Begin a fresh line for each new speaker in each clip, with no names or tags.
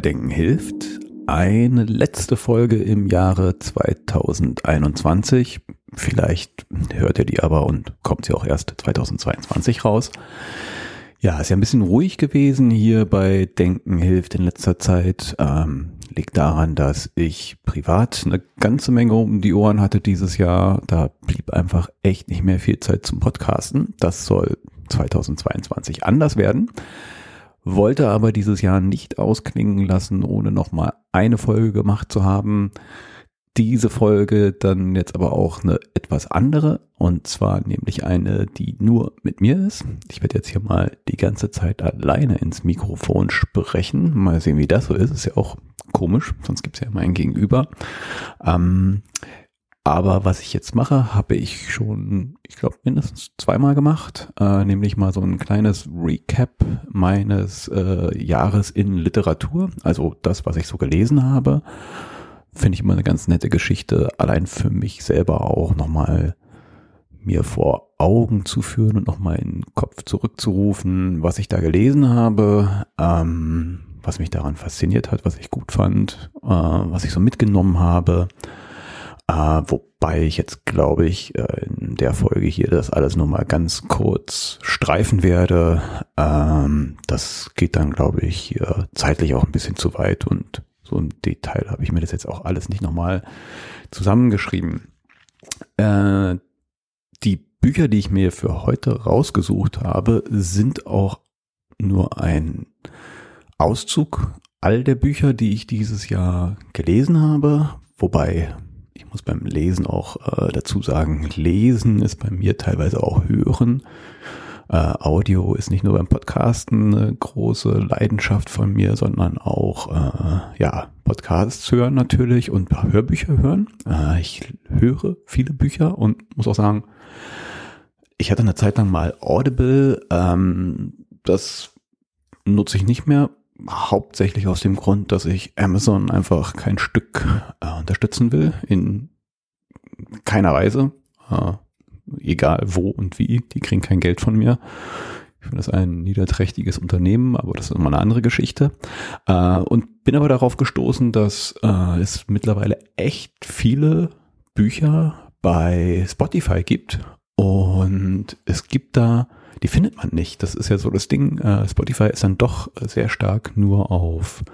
Denken hilft. Eine letzte Folge im Jahre 2021. Vielleicht hört ihr die aber und kommt sie auch erst 2022 raus. Ja, ist ja ein bisschen ruhig gewesen hier bei Denken hilft in letzter Zeit. Ähm, liegt daran, dass ich privat eine ganze Menge um die Ohren hatte dieses Jahr. Da blieb einfach echt nicht mehr viel Zeit zum Podcasten. Das soll 2022 anders werden wollte aber dieses Jahr nicht ausklingen lassen, ohne nochmal eine Folge gemacht zu haben. Diese Folge dann jetzt aber auch eine etwas andere und zwar nämlich eine, die nur mit mir ist. Ich werde jetzt hier mal die ganze Zeit alleine ins Mikrofon sprechen. Mal sehen, wie das so ist. Ist ja auch komisch, sonst gibt es ja immer ein Gegenüber. Ähm, aber was ich jetzt mache, habe ich schon, ich glaube, mindestens zweimal gemacht, äh, nämlich mal so ein kleines Recap meines äh, Jahres in Literatur, also das, was ich so gelesen habe. Finde ich immer eine ganz nette Geschichte, allein für mich selber auch nochmal mir vor Augen zu führen und nochmal in den Kopf zurückzurufen, was ich da gelesen habe, ähm, was mich daran fasziniert hat, was ich gut fand, äh, was ich so mitgenommen habe. Äh, wobei ich jetzt, glaube ich, äh, in der Folge hier das alles nur mal ganz kurz streifen werde. Ähm, das geht dann, glaube ich, hier zeitlich auch ein bisschen zu weit und so im Detail habe ich mir das jetzt auch alles nicht nochmal zusammengeschrieben. Äh, die Bücher, die ich mir für heute rausgesucht habe, sind auch nur ein Auszug all der Bücher, die ich dieses Jahr gelesen habe, wobei ich muss beim Lesen auch äh, dazu sagen, Lesen ist bei mir teilweise auch Hören. Äh, Audio ist nicht nur beim Podcasten eine große Leidenschaft von mir, sondern auch äh, ja Podcasts hören natürlich und Hörbücher hören. Äh, ich höre viele Bücher und muss auch sagen, ich hatte eine Zeit lang mal Audible. Ähm, das nutze ich nicht mehr, hauptsächlich aus dem Grund, dass ich Amazon einfach kein Stück äh, unterstützen will, in keiner Weise, äh, egal wo und wie, die kriegen kein Geld von mir. Ich finde das ein niederträchtiges Unternehmen, aber das ist immer eine andere Geschichte. Äh, und bin aber darauf gestoßen, dass äh, es mittlerweile echt viele Bücher bei Spotify gibt. Und es gibt da die findet man nicht. Das ist ja so das Ding. Äh, Spotify ist dann doch sehr stark nur auf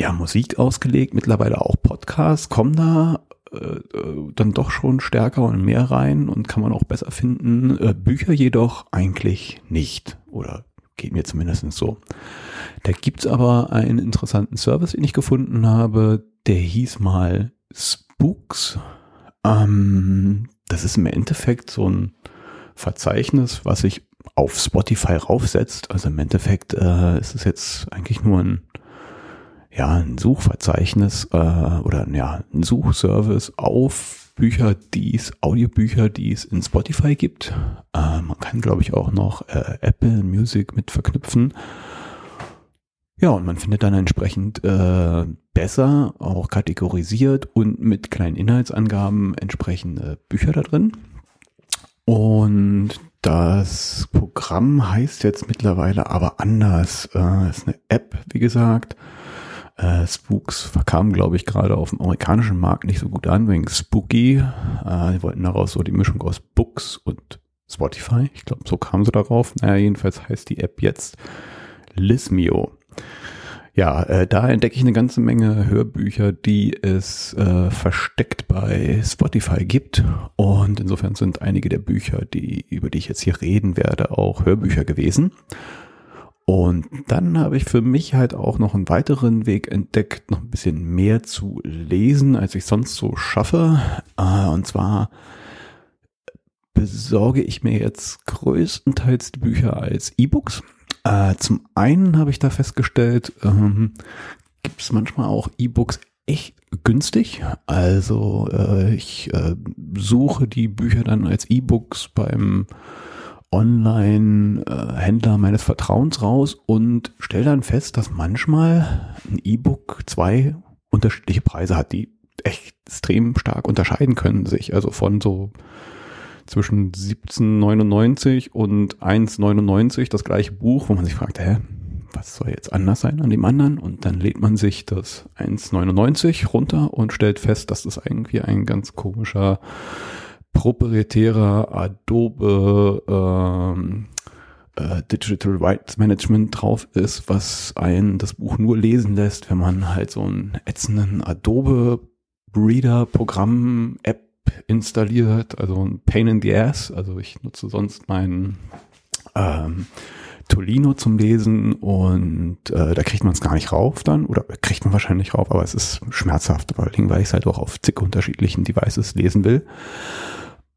ja, Musik ausgelegt. Mittlerweile auch Podcasts kommen da äh, dann doch schon stärker und mehr rein und kann man auch besser finden. Äh, Bücher jedoch eigentlich nicht. Oder geht mir zumindest so. Da gibt's aber einen interessanten Service, den ich gefunden habe. Der hieß mal Spooks. Ähm, das ist im Endeffekt so ein Verzeichnis, was sich auf Spotify raufsetzt. Also im Endeffekt äh, ist es jetzt eigentlich nur ein, ja, ein Suchverzeichnis äh, oder ja, ein Suchservice auf Bücher, die es, Audiobücher, die es in Spotify gibt. Äh, man kann, glaube ich, auch noch äh, Apple Music mit verknüpfen. Ja, und man findet dann entsprechend äh, besser auch kategorisiert und mit kleinen Inhaltsangaben entsprechende Bücher da drin. Und das Programm heißt jetzt mittlerweile aber anders. Äh, ist eine App, wie gesagt. Äh, Spooks kam, glaube ich, gerade auf dem amerikanischen Markt nicht so gut an, wegen Spooky. Äh, die wollten daraus so die Mischung aus Books und Spotify. Ich glaube, so kamen sie darauf. Naja, jedenfalls heißt die App jetzt Lismio. Ja, äh, da entdecke ich eine ganze Menge Hörbücher, die es äh, versteckt bei Spotify gibt. Und insofern sind einige der Bücher, die, über die ich jetzt hier reden werde, auch Hörbücher gewesen. Und dann habe ich für mich halt auch noch einen weiteren Weg entdeckt, noch ein bisschen mehr zu lesen, als ich sonst so schaffe. Äh, und zwar besorge ich mir jetzt größtenteils die Bücher als E-Books. Äh, zum einen habe ich da festgestellt, ähm, gibt es manchmal auch E-Books echt günstig. Also äh, ich äh, suche die Bücher dann als E-Books beim Online-Händler meines Vertrauens raus und stelle dann fest, dass manchmal ein E-Book zwei unterschiedliche Preise hat, die echt extrem stark unterscheiden können sich. Also von so zwischen 17,99 und 1,99 das gleiche Buch, wo man sich fragt, hä, was soll jetzt anders sein an dem anderen? Und dann lädt man sich das 1,99 runter und stellt fest, dass das irgendwie ein ganz komischer proprietärer Adobe ähm, äh, Digital Rights Management drauf ist, was einen das Buch nur lesen lässt, wenn man halt so einen ätzenden Adobe Reader Programm App installiert, also ein Pain in the Ass. Also ich nutze sonst meinen ähm, Tolino zum Lesen und äh, da kriegt man es gar nicht rauf dann oder kriegt man wahrscheinlich rauf, aber es ist schmerzhaft, vor allem weil ich es halt auch auf zig unterschiedlichen Devices lesen will.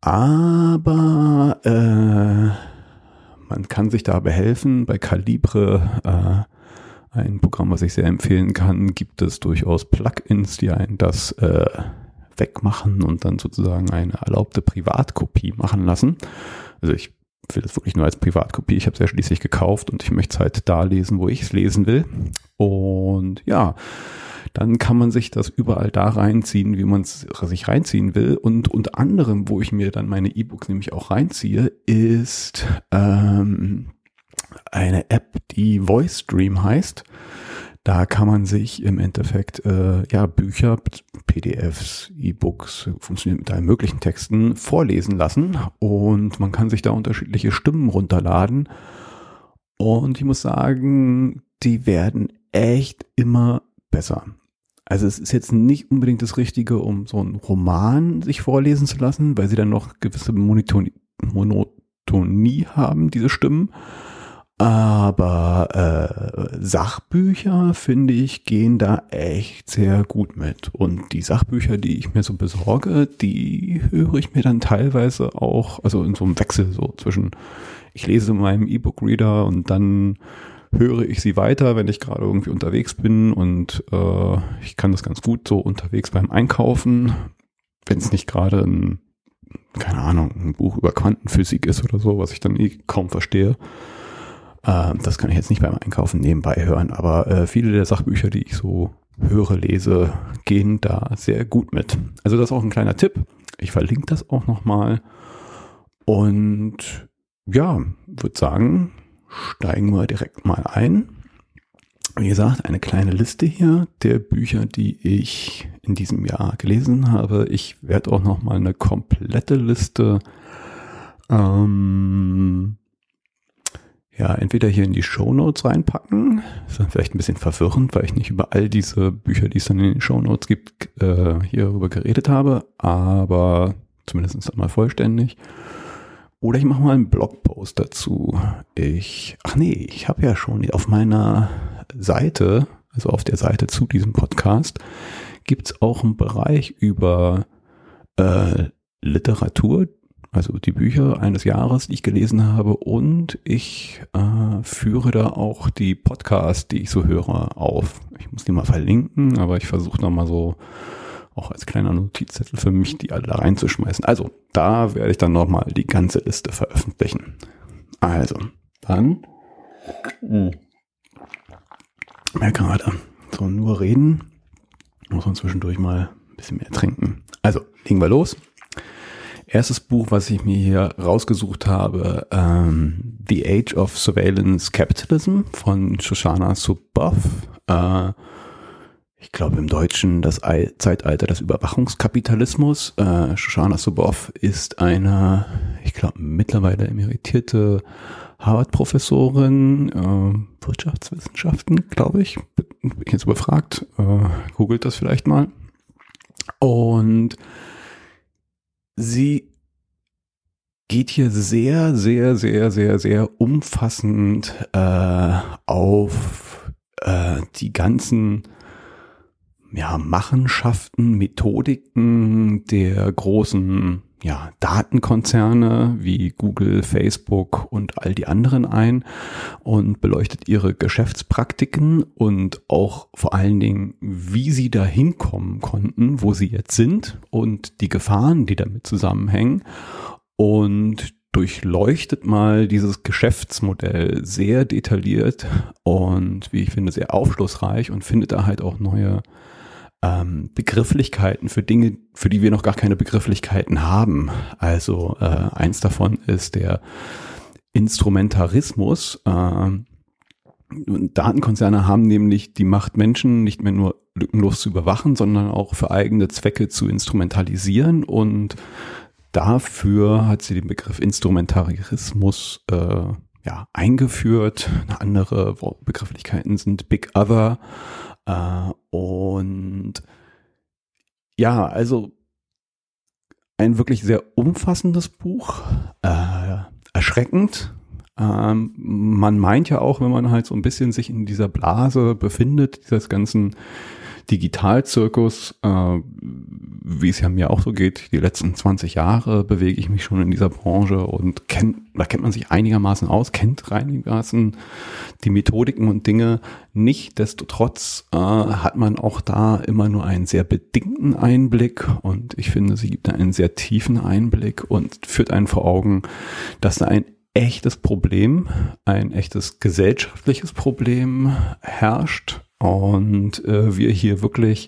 Aber äh, man kann sich da behelfen. Bei Calibre, äh, ein Programm, was ich sehr empfehlen kann, gibt es durchaus Plugins, die einen das äh, wegmachen und dann sozusagen eine erlaubte Privatkopie machen lassen. Also ich will das wirklich nur als Privatkopie. Ich habe es ja schließlich gekauft und ich möchte es halt da lesen, wo ich es lesen will. Und ja, dann kann man sich das überall da reinziehen, wie man es sich reinziehen will. Und unter anderem, wo ich mir dann meine E-Books nämlich auch reinziehe, ist ähm, eine App, die Voice Stream heißt. Da kann man sich im Endeffekt äh, ja Bücher, PDFs, E-Books, funktioniert mit allen möglichen Texten vorlesen lassen und man kann sich da unterschiedliche Stimmen runterladen. Und ich muss sagen, die werden echt immer besser. Also es ist jetzt nicht unbedingt das Richtige, um so einen Roman sich vorlesen zu lassen, weil sie dann noch gewisse Monotonie, Monotonie haben, diese Stimmen. Aber äh, Sachbücher, finde ich, gehen da echt sehr gut mit. Und die Sachbücher, die ich mir so besorge, die höre ich mir dann teilweise auch, also in so einem Wechsel so zwischen, ich lese in meinem E-Book-Reader und dann höre ich sie weiter, wenn ich gerade irgendwie unterwegs bin und äh, ich kann das ganz gut so unterwegs beim Einkaufen, wenn es nicht gerade ein, keine Ahnung, ein Buch über Quantenphysik ist oder so, was ich dann eh kaum verstehe. Äh, das kann ich jetzt nicht beim Einkaufen nebenbei hören, aber äh, viele der Sachbücher, die ich so höre, lese, gehen da sehr gut mit. Also das ist auch ein kleiner Tipp. Ich verlinke das auch nochmal. Und ja, würde sagen, steigen wir direkt mal ein. Wie gesagt, eine kleine Liste hier der Bücher, die ich in diesem Jahr gelesen habe. Ich werde auch noch mal eine komplette Liste ähm, ja, entweder hier in die Show Notes reinpacken. Das ist dann vielleicht ein bisschen verwirrend, weil ich nicht über all diese Bücher, die es dann in den Show Notes gibt, äh, hierüber geredet habe, aber zumindest einmal vollständig. Oder ich mache mal einen Blogpost dazu. Ich, ach nee, ich habe ja schon auf meiner Seite, also auf der Seite zu diesem Podcast, gibt's auch einen Bereich über äh, Literatur, also die Bücher eines Jahres, die ich gelesen habe. Und ich äh, führe da auch die Podcasts, die ich so höre, auf. Ich muss die mal verlinken, aber ich versuche da mal so auch als kleiner Notizzettel für mich, die alle da reinzuschmeißen. Also, da werde ich dann nochmal die ganze Liste veröffentlichen. Also, dann. Hm. Ja, gerade. So, nur reden. Muss man zwischendurch mal ein bisschen mehr trinken. Also, legen wir los. Erstes Buch, was ich mir hier rausgesucht habe, ähm, The Age of Surveillance Capitalism von Shoshana Zuboff. Äh, ich glaube im Deutschen das Zeitalter des Überwachungskapitalismus. Äh, Shoshana Zuboff ist eine, ich glaube mittlerweile emeritierte Harvard-Professorin, äh, Wirtschaftswissenschaften, glaube ich. Bin ich jetzt überfragt. Äh, googelt das vielleicht mal. Und sie geht hier sehr, sehr, sehr, sehr, sehr umfassend äh, auf äh, die ganzen ja, Machenschaften, Methodiken der großen ja, Datenkonzerne wie Google, Facebook und all die anderen ein und beleuchtet ihre Geschäftspraktiken und auch vor allen Dingen, wie sie da hinkommen konnten, wo sie jetzt sind und die Gefahren, die damit zusammenhängen. Und durchleuchtet mal dieses Geschäftsmodell sehr detailliert und wie ich finde sehr aufschlussreich und findet da halt auch neue ähm, Begrifflichkeiten für Dinge, für die wir noch gar keine Begrifflichkeiten haben. Also äh, eins davon ist der Instrumentarismus. Äh, Datenkonzerne haben nämlich die Macht, Menschen nicht mehr nur lückenlos zu überwachen, sondern auch für eigene Zwecke zu instrumentalisieren. Und dafür hat sie den Begriff Instrumentarismus äh, ja, eingeführt. Andere Begrifflichkeiten sind Big Other äh, und ja, also ein wirklich sehr umfassendes Buch, äh, erschreckend. Ähm, man meint ja auch, wenn man halt so ein bisschen sich in dieser Blase befindet, dieses ganzen Digitalzirkus, äh, wie es ja mir auch so geht, die letzten 20 Jahre bewege ich mich schon in dieser Branche und kennt, da kennt man sich einigermaßen aus, kennt einigermaßen die Methodiken und Dinge. Nichtsdestotrotz äh, hat man auch da immer nur einen sehr bedingten Einblick und ich finde, sie gibt einen sehr tiefen Einblick und führt einen vor Augen, dass da ein echtes Problem, ein echtes gesellschaftliches Problem herrscht und äh, wir hier wirklich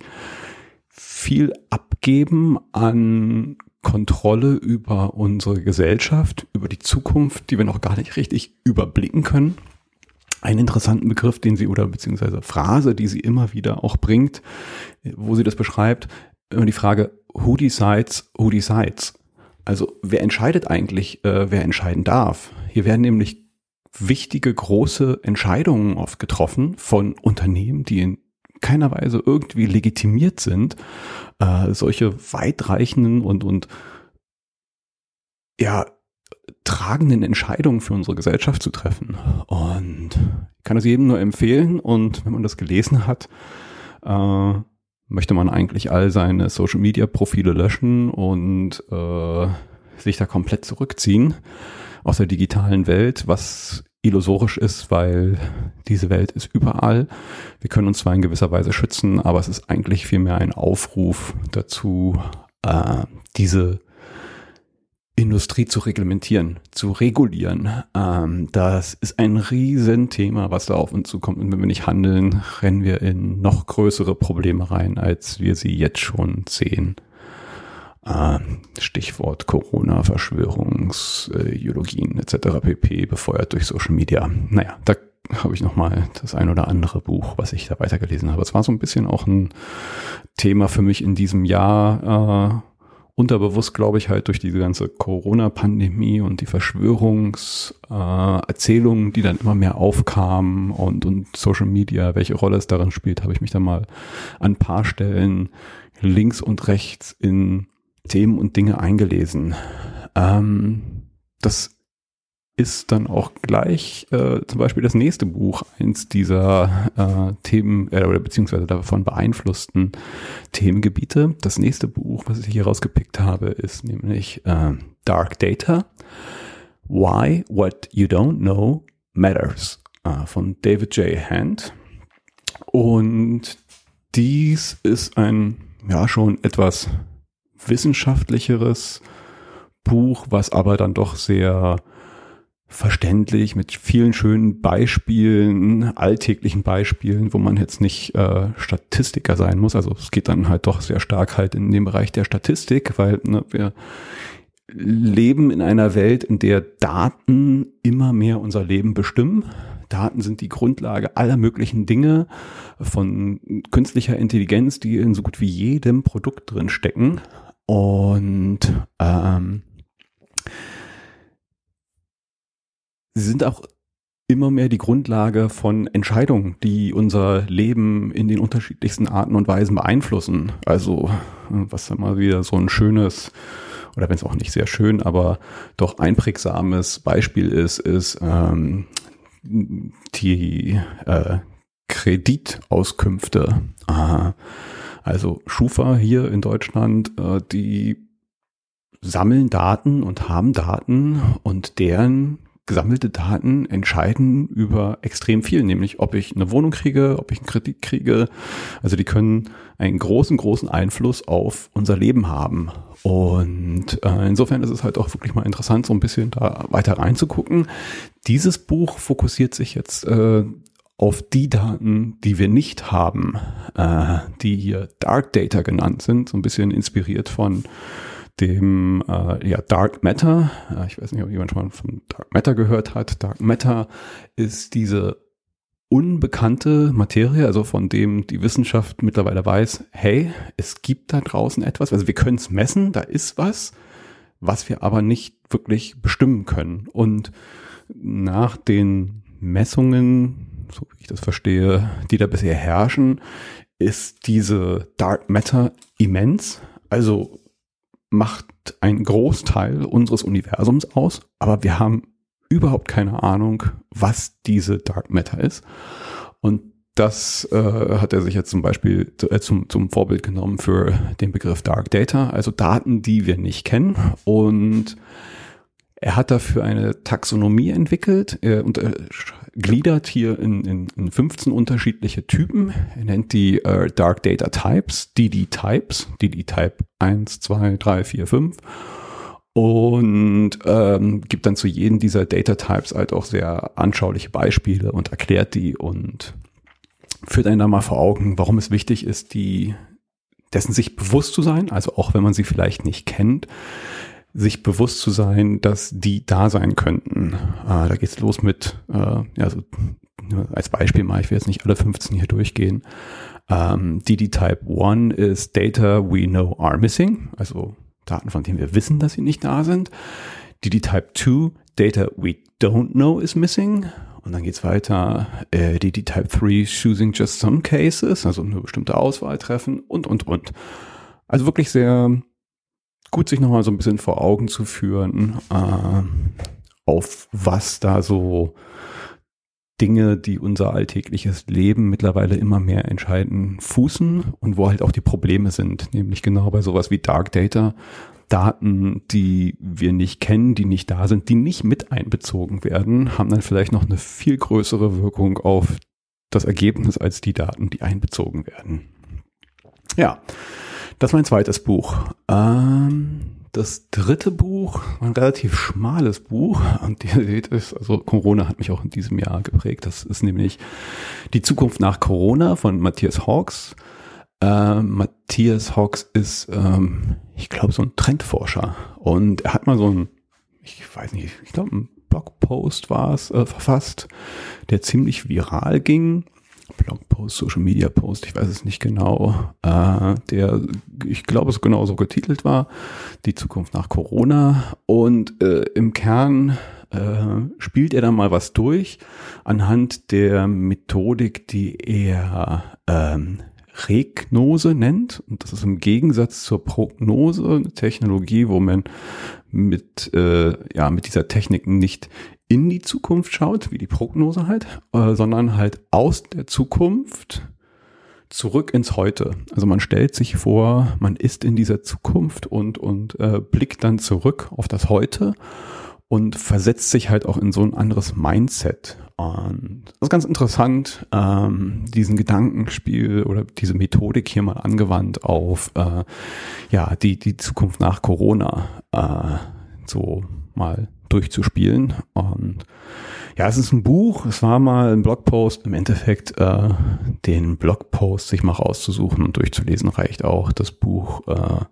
viel abgeben an Kontrolle über unsere Gesellschaft, über die Zukunft, die wir noch gar nicht richtig überblicken können. Einen interessanten Begriff, den sie oder beziehungsweise Phrase, die sie immer wieder auch bringt, wo sie das beschreibt, immer die Frage, who decides, who decides? Also wer entscheidet eigentlich, äh, wer entscheiden darf? Hier werden nämlich wichtige, große Entscheidungen oft getroffen von Unternehmen, die in keiner Weise irgendwie legitimiert sind, äh, solche weitreichenden und, und ja, tragenden Entscheidungen für unsere Gesellschaft zu treffen. Und ich kann es jedem nur empfehlen. Und wenn man das gelesen hat, äh, möchte man eigentlich all seine Social-Media-Profile löschen und äh, sich da komplett zurückziehen aus der digitalen Welt, was illusorisch ist, weil diese Welt ist überall. Wir können uns zwar in gewisser Weise schützen, aber es ist eigentlich vielmehr ein Aufruf dazu, äh, diese Industrie zu reglementieren, zu regulieren. Ähm, das ist ein Riesenthema, was da auf uns zukommt. Und wenn wir nicht handeln, rennen wir in noch größere Probleme rein, als wir sie jetzt schon sehen. Äh, Stichwort Corona, Verschwörungsideologien etc. pp. befeuert durch Social Media. Naja, da habe ich nochmal das ein oder andere Buch, was ich da weitergelesen habe. Es war so ein bisschen auch ein Thema für mich in diesem Jahr. Äh, unterbewusst, glaube ich, halt durch diese ganze Corona-Pandemie und die Verschwörungserzählungen, äh, die dann immer mehr aufkamen und, und Social Media, welche Rolle es darin spielt, habe ich mich da mal an paar Stellen links und rechts in Themen und Dinge eingelesen. Ähm, das ist dann auch gleich äh, zum Beispiel das nächste Buch, eins dieser äh, Themen äh, oder beziehungsweise davon beeinflussten Themengebiete. Das nächste Buch, was ich hier rausgepickt habe, ist nämlich äh, Dark Data. Why What You Don't Know Matters äh, von David J. Hand. Und dies ist ein ja schon etwas wissenschaftlicheres Buch, was aber dann doch sehr verständlich mit vielen schönen Beispielen, alltäglichen Beispielen, wo man jetzt nicht äh, Statistiker sein muss. Also es geht dann halt doch sehr stark halt in den Bereich der Statistik, weil ne, wir leben in einer Welt, in der Daten immer mehr unser Leben bestimmen. Daten sind die Grundlage aller möglichen Dinge von künstlicher Intelligenz, die in so gut wie jedem Produkt drin stecken. Und ähm, sie sind auch immer mehr die Grundlage von Entscheidungen, die unser Leben in den unterschiedlichsten Arten und Weisen beeinflussen. Also, was mal wieder so ein schönes oder wenn es auch nicht sehr schön, aber doch einprägsames Beispiel ist, ist ähm, die äh, Kreditauskünfte. Aha. Also Schufa hier in Deutschland, äh, die sammeln Daten und haben Daten und deren gesammelte Daten entscheiden über extrem viel, nämlich ob ich eine Wohnung kriege, ob ich einen Kredit kriege. Also die können einen großen, großen Einfluss auf unser Leben haben. Und äh, insofern ist es halt auch wirklich mal interessant, so ein bisschen da weiter reinzugucken. Dieses Buch fokussiert sich jetzt äh, auf die Daten, die wir nicht haben, äh, die hier Dark Data genannt sind, so ein bisschen inspiriert von dem äh, ja, Dark Matter. Äh, ich weiß nicht, ob jemand schon mal von Dark Matter gehört hat. Dark Matter ist diese unbekannte Materie, also von dem die Wissenschaft mittlerweile weiß, hey, es gibt da draußen etwas, also wir können es messen, da ist was, was wir aber nicht wirklich bestimmen können. Und nach den Messungen, so wie ich das verstehe, die da bisher herrschen, ist diese Dark Matter immens. Also macht einen Großteil unseres Universums aus, aber wir haben überhaupt keine Ahnung, was diese Dark Matter ist. Und das äh, hat er sich jetzt zum Beispiel äh, zum, zum Vorbild genommen für den Begriff Dark Data, also Daten, die wir nicht kennen. Und er hat dafür eine Taxonomie entwickelt er untergliedert hier in, in, in 15 unterschiedliche Typen. Er nennt die äh, Dark Data Types, DD Types, DD Type 1, 2, 3, 4, 5 und ähm, gibt dann zu jedem dieser Data Types halt auch sehr anschauliche Beispiele und erklärt die und führt einen da mal vor Augen, warum es wichtig ist, die dessen sich bewusst zu sein, also auch wenn man sie vielleicht nicht kennt, sich bewusst zu sein, dass die da sein könnten. Äh, da geht's los mit, äh, ja, so, als Beispiel mal, ich will jetzt nicht alle 15 hier durchgehen. Ähm, DD Type 1 ist Data we know are missing, also Daten, von denen wir wissen, dass sie nicht da sind. DD Type 2, Data we don't know is missing. Und dann geht's weiter, äh, DD Type 3, choosing just some cases, also eine bestimmte Auswahl treffen und, und, und. Also wirklich sehr gut, sich nochmal so ein bisschen vor Augen zu führen, äh, auf was da so Dinge, die unser alltägliches Leben mittlerweile immer mehr entscheiden, fußen und wo halt auch die Probleme sind, nämlich genau bei sowas wie Dark Data, Daten, die wir nicht kennen, die nicht da sind, die nicht mit einbezogen werden, haben dann vielleicht noch eine viel größere Wirkung auf das Ergebnis als die Daten, die einbezogen werden. Ja, das ist mein zweites Buch. Ähm, das dritte Buch, ein relativ schmales Buch, und ihr seht es, also Corona hat mich auch in diesem Jahr geprägt. Das ist nämlich Die Zukunft nach Corona von Matthias Hawks. Äh, Matthias Hawks ist, ähm, ich glaube, so ein Trendforscher. Und er hat mal so ein, ich weiß nicht, ich glaube, ein Blogpost war es, äh, verfasst, der ziemlich viral ging Blogpost, Social Media Post, ich weiß es nicht genau, äh, der, ich glaube, es genau so getitelt war, die Zukunft nach Corona. Und äh, im Kern äh, spielt er dann mal was durch anhand der Methodik, die er ähm, Regnose nennt. Und das ist im Gegensatz zur Prognose eine Technologie, wo man mit, äh, ja, mit dieser Technik nicht in die Zukunft schaut, wie die Prognose halt, äh, sondern halt aus der Zukunft zurück ins Heute. Also man stellt sich vor, man ist in dieser Zukunft und, und äh, blickt dann zurück auf das Heute und versetzt sich halt auch in so ein anderes Mindset. Und das ist ganz interessant, ähm, diesen Gedankenspiel oder diese Methodik hier mal angewandt auf äh, ja die die Zukunft nach Corona äh, so mal durchzuspielen. Und ja, es ist ein Buch, es war mal ein Blogpost. Im Endeffekt äh, den Blogpost sich mal rauszusuchen und durchzulesen reicht auch. Das Buch äh,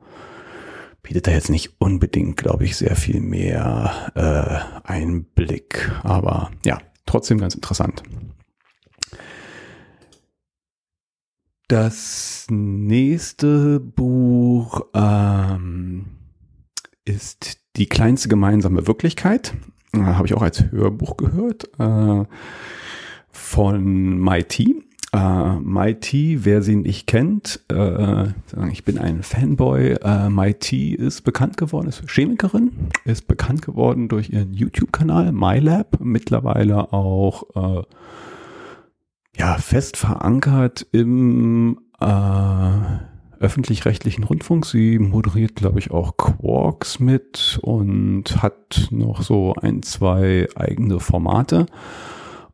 bietet da jetzt nicht unbedingt, glaube ich, sehr viel mehr äh, Einblick. Aber ja, trotzdem ganz interessant. Das nächste Buch ähm, ist die kleinste gemeinsame Wirklichkeit. Äh, Habe ich auch als Hörbuch gehört äh, von MIT. Äh, MIT, wer sie nicht kennt, äh, ich bin ein Fanboy. Äh, MIT ist bekannt geworden, ist Chemikerin, ist bekannt geworden durch ihren YouTube-Kanal MyLab, mittlerweile auch äh, ja fest verankert im äh, öffentlich-rechtlichen Rundfunk. Sie moderiert, glaube ich, auch Quarks mit und hat noch so ein, zwei eigene Formate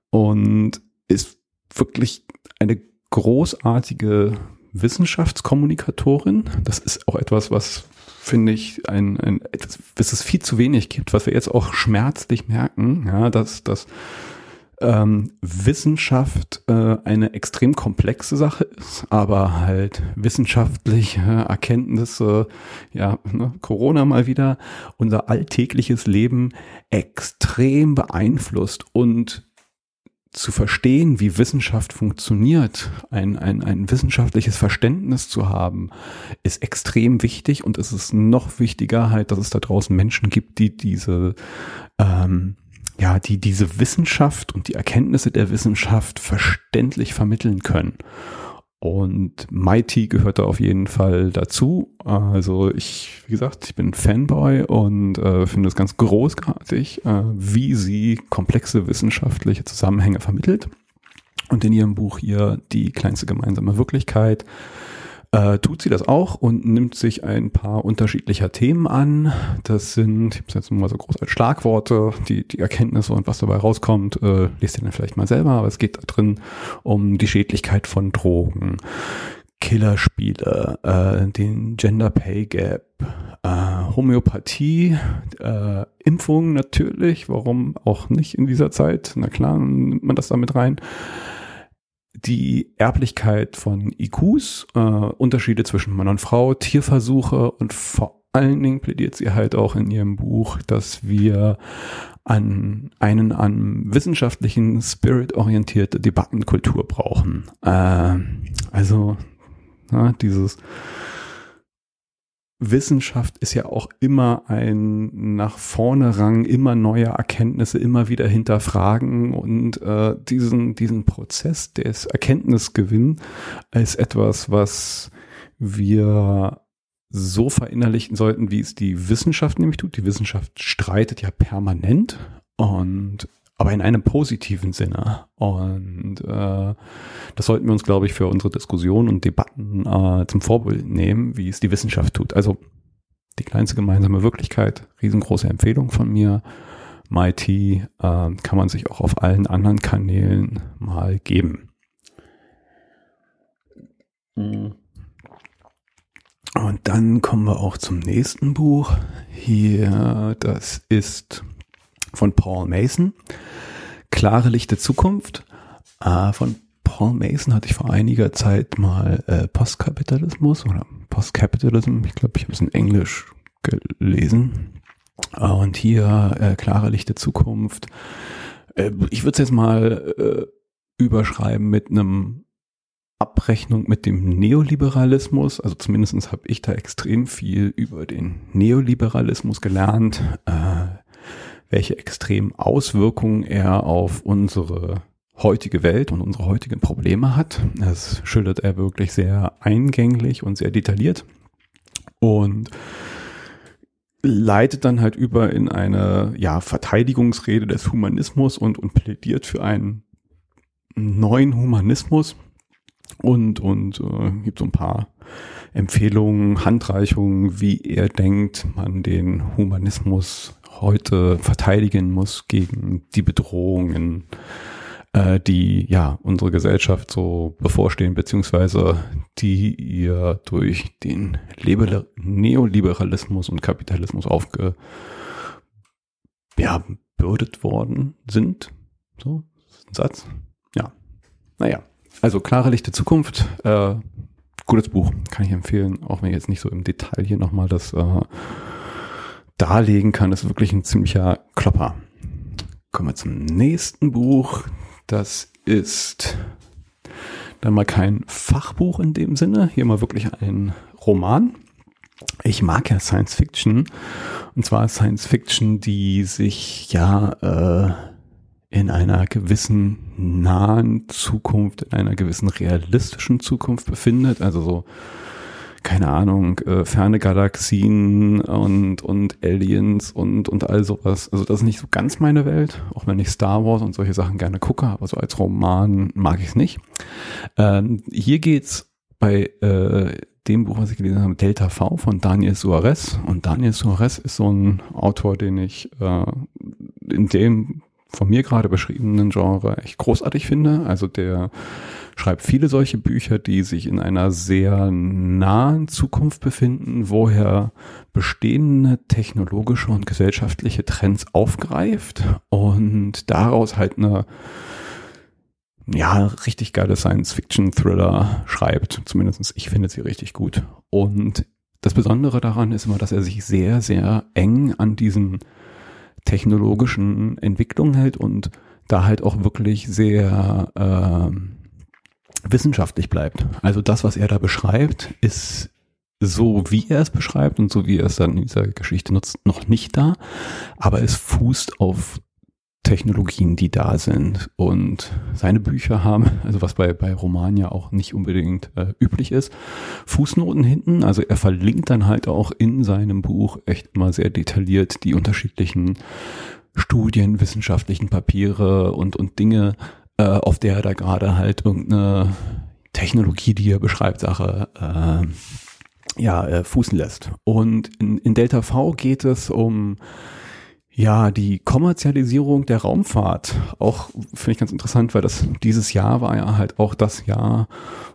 und ist wirklich eine großartige Wissenschaftskommunikatorin. Das ist auch etwas, was finde ich ein, ein etwas, was es viel zu wenig gibt, was wir jetzt auch schmerzlich merken, ja, dass, dass ähm, Wissenschaft äh, eine extrem komplexe Sache ist, aber halt wissenschaftliche Erkenntnisse, ja, ne, Corona mal wieder, unser alltägliches Leben extrem beeinflusst und zu verstehen, wie Wissenschaft funktioniert, ein, ein, ein wissenschaftliches Verständnis zu haben, ist extrem wichtig und es ist noch wichtiger halt, dass es da draußen Menschen gibt, die diese, ähm, ja, die diese Wissenschaft und die Erkenntnisse der Wissenschaft verständlich vermitteln können. Und Mighty gehört da auf jeden Fall dazu. Also ich, wie gesagt, ich bin Fanboy und äh, finde es ganz großartig, äh, wie sie komplexe wissenschaftliche Zusammenhänge vermittelt. Und in ihrem Buch hier die kleinste gemeinsame Wirklichkeit äh, tut sie das auch und nimmt sich ein paar unterschiedlicher Themen an. Das sind, ich habe jetzt mal so groß als Schlagworte, die, die Erkenntnisse und was dabei rauskommt, äh, lest ihr dann vielleicht mal selber, aber es geht da drin um die Schädlichkeit von Drogen, Killerspiele, äh, den Gender Pay Gap, äh, Homöopathie, äh, Impfung natürlich, warum auch nicht in dieser Zeit, na klar, nimmt man das damit rein die Erblichkeit von IQs, äh, Unterschiede zwischen Mann und Frau, Tierversuche und vor allen Dingen plädiert sie halt auch in ihrem Buch, dass wir an einen an wissenschaftlichen Spirit orientierte Debattenkultur brauchen. Äh, also na, dieses Wissenschaft ist ja auch immer ein nach vorne Rang, immer neue Erkenntnisse, immer wieder hinterfragen und äh, diesen, diesen Prozess des Erkenntnisgewinn ist etwas, was wir so verinnerlichen sollten, wie es die Wissenschaft nämlich tut. Die Wissenschaft streitet ja permanent und aber in einem positiven Sinne. Und äh, das sollten wir uns, glaube ich, für unsere Diskussionen und Debatten äh, zum Vorbild nehmen, wie es die Wissenschaft tut. Also die kleinste gemeinsame Wirklichkeit, riesengroße Empfehlung von mir. MIT äh, kann man sich auch auf allen anderen Kanälen mal geben. Und dann kommen wir auch zum nächsten Buch. Hier, das ist von Paul Mason. Klare Lichte Zukunft. Äh, von Paul Mason hatte ich vor einiger Zeit mal äh, Postkapitalismus oder Postcapitalism. Ich glaube, ich habe es in Englisch gelesen. Äh, und hier äh, klare Lichte Zukunft. Äh, ich würde es jetzt mal äh, überschreiben mit einem Abrechnung mit dem Neoliberalismus. Also zumindestens habe ich da extrem viel über den Neoliberalismus gelernt. Äh, welche extremen Auswirkungen er auf unsere heutige Welt und unsere heutigen Probleme hat. Das schildert er wirklich sehr eingänglich und sehr detailliert und leitet dann halt über in eine ja, Verteidigungsrede des Humanismus und, und plädiert für einen neuen Humanismus und, und äh, gibt so ein paar Empfehlungen, Handreichungen, wie er denkt, man den Humanismus heute verteidigen muss gegen die Bedrohungen, äh, die ja unsere Gesellschaft so bevorstehen, beziehungsweise die ihr durch den Leber Neoliberalismus und Kapitalismus aufgebürdet ja, worden sind. So, ein Satz. Ja. Naja. Also klare Lichte Zukunft, äh, gutes Buch, kann ich empfehlen, auch wenn ich jetzt nicht so im Detail hier nochmal das äh, darlegen kann, ist wirklich ein ziemlicher Klopper. Kommen wir zum nächsten Buch. Das ist dann mal kein Fachbuch in dem Sinne, hier mal wirklich ein Roman. Ich mag ja Science Fiction und zwar Science Fiction, die sich ja äh, in einer gewissen nahen Zukunft, in einer gewissen realistischen Zukunft befindet. Also so, keine Ahnung, äh, ferne Galaxien und, und Aliens und, und all sowas. Also das ist nicht so ganz meine Welt, auch wenn ich Star Wars und solche Sachen gerne gucke, aber so als Roman mag ich es nicht. Ähm, hier geht's bei äh, dem Buch, was ich gelesen habe, Delta V von Daniel Suarez. Und Daniel Suarez ist so ein Autor, den ich äh, in dem von mir gerade beschriebenen Genre echt großartig finde. Also der schreibt viele solche Bücher, die sich in einer sehr nahen Zukunft befinden, wo er bestehende technologische und gesellschaftliche Trends aufgreift und daraus halt eine ja, richtig geile Science-Fiction-Thriller schreibt. Zumindest ich finde sie richtig gut. Und das Besondere daran ist immer, dass er sich sehr, sehr eng an diesen technologischen Entwicklungen hält und da halt auch wirklich sehr äh, wissenschaftlich bleibt. Also das, was er da beschreibt, ist so, wie er es beschreibt und so, wie er es dann in dieser Geschichte nutzt, noch nicht da. Aber es fußt auf Technologien, die da sind. Und seine Bücher haben, also was bei, bei Roman ja auch nicht unbedingt äh, üblich ist, Fußnoten hinten. Also er verlinkt dann halt auch in seinem Buch echt immer sehr detailliert die unterschiedlichen Studien, wissenschaftlichen Papiere und, und Dinge, äh, auf der er da gerade halt irgendeine Technologie, die er beschreibt, Sache, äh, ja, äh, fußen lässt. Und in, in Delta V geht es um ja, die Kommerzialisierung der Raumfahrt, auch finde ich ganz interessant, weil das dieses Jahr war ja halt auch das Jahr,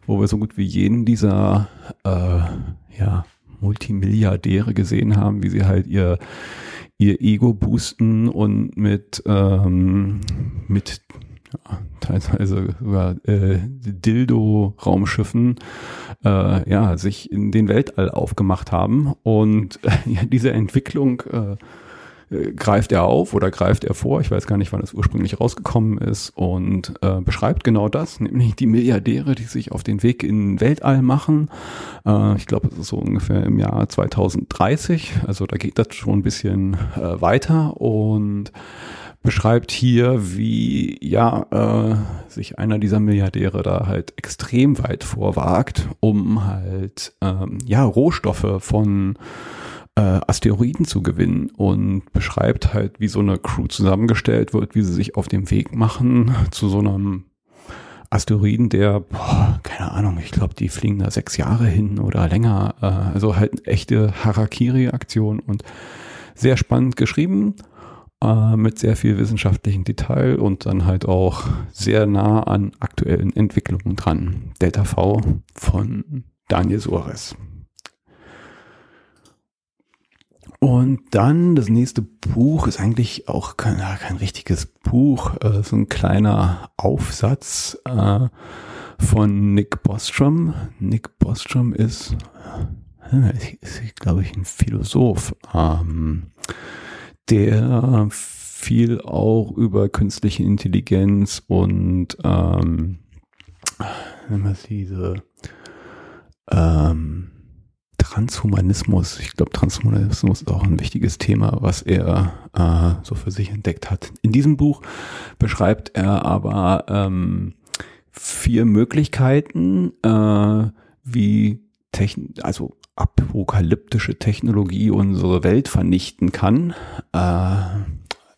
wo wir so gut wie jeden dieser äh, ja, Multimilliardäre gesehen haben, wie sie halt ihr ihr Ego boosten und mit ähm, mit ja, teilweise sogar äh, Dildo-Raumschiffen äh, ja sich in den Weltall aufgemacht haben. Und äh, ja, diese Entwicklung äh, greift er auf oder greift er vor, ich weiß gar nicht, wann es ursprünglich rausgekommen ist, und äh, beschreibt genau das, nämlich die Milliardäre, die sich auf den Weg in Weltall machen. Äh, ich glaube, es ist so ungefähr im Jahr 2030, also da geht das schon ein bisschen äh, weiter und beschreibt hier, wie ja äh, sich einer dieser Milliardäre da halt extrem weit vorwagt, um halt ähm, ja Rohstoffe von äh, Asteroiden zu gewinnen und beschreibt halt, wie so eine Crew zusammengestellt wird, wie sie sich auf dem Weg machen zu so einem Asteroiden, der, boah, keine Ahnung, ich glaube, die fliegen da sechs Jahre hin oder länger. Äh, also halt eine echte Harakiri-Aktion und sehr spannend geschrieben, äh, mit sehr viel wissenschaftlichen Detail und dann halt auch sehr nah an aktuellen Entwicklungen dran. Delta V von Daniel Suarez. Und dann das nächste Buch ist eigentlich auch kein, kein richtiges Buch, äh, so ein kleiner Aufsatz äh, von Nick Bostrom. Nick Bostrom ist, äh, ist glaube ich, ein Philosoph, ähm, der viel auch über künstliche Intelligenz und ähm, diese ähm, Transhumanismus. Ich glaube, Transhumanismus ist auch ein wichtiges Thema, was er äh, so für sich entdeckt hat. In diesem Buch beschreibt er aber ähm, vier Möglichkeiten, äh, wie Techn also apokalyptische Technologie unsere Welt vernichten kann. Äh,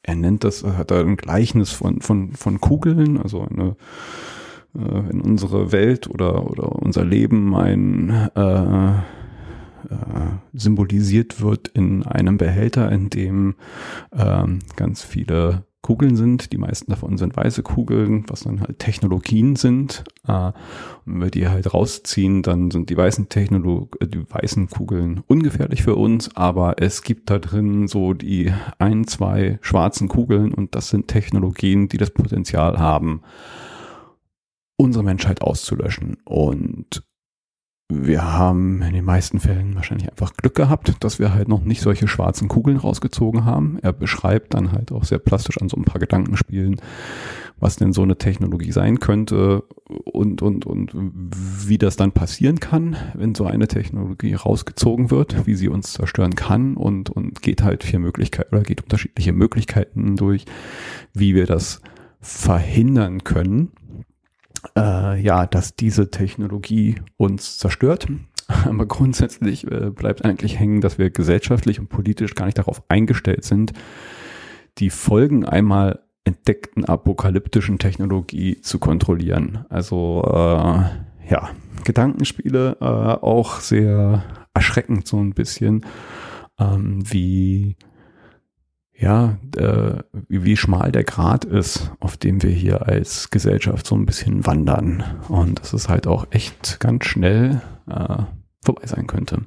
er nennt das, hat er ein Gleichnis von, von, von Kugeln, also eine äh, in unsere Welt oder, oder unser Leben ein äh, äh, symbolisiert wird in einem Behälter, in dem ähm, ganz viele Kugeln sind. Die meisten davon sind weiße Kugeln, was dann halt Technologien sind. Äh, wenn wir die halt rausziehen, dann sind die weißen Technolog äh, die weißen Kugeln ungefährlich für uns, aber es gibt da drin so die ein, zwei schwarzen Kugeln und das sind Technologien, die das Potenzial haben, unsere Menschheit auszulöschen. Und wir haben in den meisten Fällen wahrscheinlich einfach Glück gehabt, dass wir halt noch nicht solche schwarzen Kugeln rausgezogen haben. Er beschreibt dann halt auch sehr plastisch an so ein paar Gedankenspielen, was denn so eine Technologie sein könnte und, und, und wie das dann passieren kann, wenn so eine Technologie rausgezogen wird, wie sie uns zerstören kann und, und geht halt vier Möglichkeiten oder geht unterschiedliche Möglichkeiten durch, wie wir das verhindern können, äh, ja, dass diese Technologie uns zerstört. Aber grundsätzlich äh, bleibt eigentlich hängen, dass wir gesellschaftlich und politisch gar nicht darauf eingestellt sind, die Folgen einmal entdeckten apokalyptischen Technologie zu kontrollieren. Also äh, ja, Gedankenspiele äh, auch sehr erschreckend so ein bisschen, ähm, wie ja, äh, wie, schmal der Grad ist, auf dem wir hier als Gesellschaft so ein bisschen wandern. Und dass es halt auch echt ganz schnell äh, vorbei sein könnte.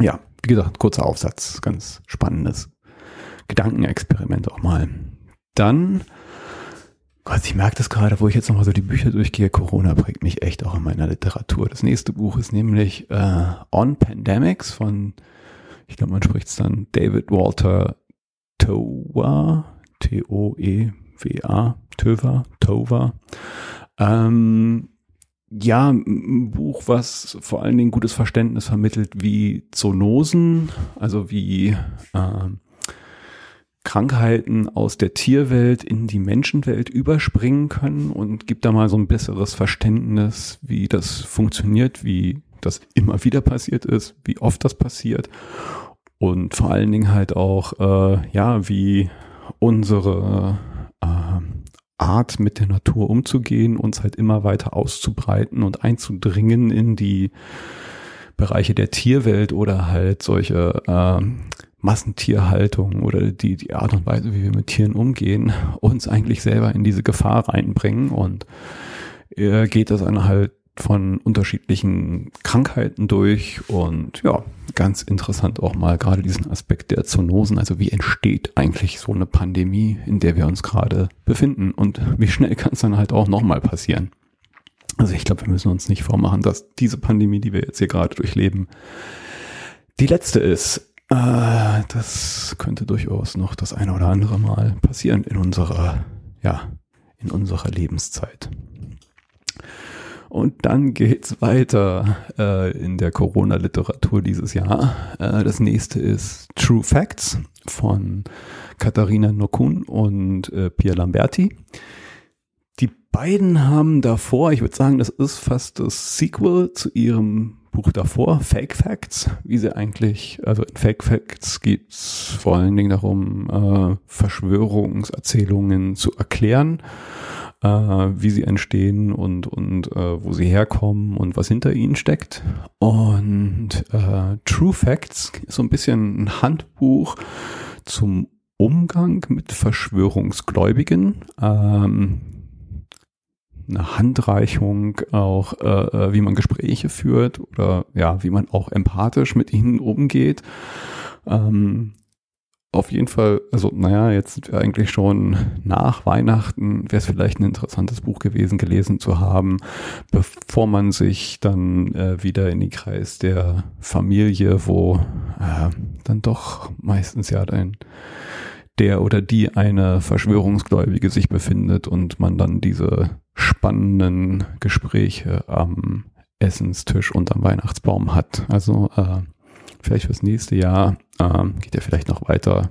Ja, wie gesagt, kurzer Aufsatz, ganz spannendes Gedankenexperiment auch mal. Dann, Gott, ich merke das gerade, wo ich jetzt nochmal so die Bücher durchgehe, Corona bringt mich echt auch in meiner Literatur. Das nächste Buch ist nämlich äh, On Pandemics von, ich glaube, man spricht es dann David Walter Tova, T-O-E-W-A, Tova, Tova. Ähm, ja, ein Buch, was vor allen Dingen gutes Verständnis vermittelt, wie Zoonosen, also wie äh, Krankheiten aus der Tierwelt in die Menschenwelt überspringen können und gibt da mal so ein besseres Verständnis, wie das funktioniert, wie das immer wieder passiert ist, wie oft das passiert und vor allen Dingen halt auch, äh, ja, wie unsere äh, Art mit der Natur umzugehen, uns halt immer weiter auszubreiten und einzudringen in die Bereiche der Tierwelt oder halt solche äh, Massentierhaltung oder die, die Art und Weise, wie wir mit Tieren umgehen, uns eigentlich selber in diese Gefahr reinbringen. Und äh, geht das dann halt von unterschiedlichen Krankheiten durch und ja, ganz interessant auch mal gerade diesen Aspekt der Zoonosen, also wie entsteht eigentlich so eine Pandemie, in der wir uns gerade befinden und wie schnell kann es dann halt auch nochmal passieren. Also ich glaube, wir müssen uns nicht vormachen, dass diese Pandemie, die wir jetzt hier gerade durchleben, die letzte ist. Äh, das könnte durchaus noch das eine oder andere Mal passieren in unserer, ja, in unserer Lebenszeit. Und dann geht's weiter äh, in der Corona-Literatur dieses Jahr. Äh, das nächste ist True Facts von Katharina Nokun und äh, Pierre Lamberti. Die beiden haben davor, ich würde sagen, das ist fast das Sequel zu ihrem Buch davor, Fake Facts, wie sie eigentlich, also in Fake Facts geht's vor allen Dingen darum, äh, Verschwörungserzählungen zu erklären äh, wie sie entstehen und, und äh, wo sie herkommen und was hinter ihnen steckt. Und äh, True Facts ist so ein bisschen ein Handbuch zum Umgang mit Verschwörungsgläubigen. Ähm, eine Handreichung auch, äh, äh wie man Gespräche führt oder ja, wie man auch empathisch mit ihnen umgeht. Ähm, auf jeden Fall, also naja, jetzt sind wir eigentlich schon nach Weihnachten, wäre es vielleicht ein interessantes Buch gewesen, gelesen zu haben, bevor man sich dann äh, wieder in die Kreis der Familie, wo äh, dann doch meistens ja dann der oder die eine Verschwörungsgläubige sich befindet und man dann diese spannenden Gespräche am Essenstisch unterm Weihnachtsbaum hat. Also äh, vielleicht fürs nächste Jahr ähm, geht ja vielleicht noch weiter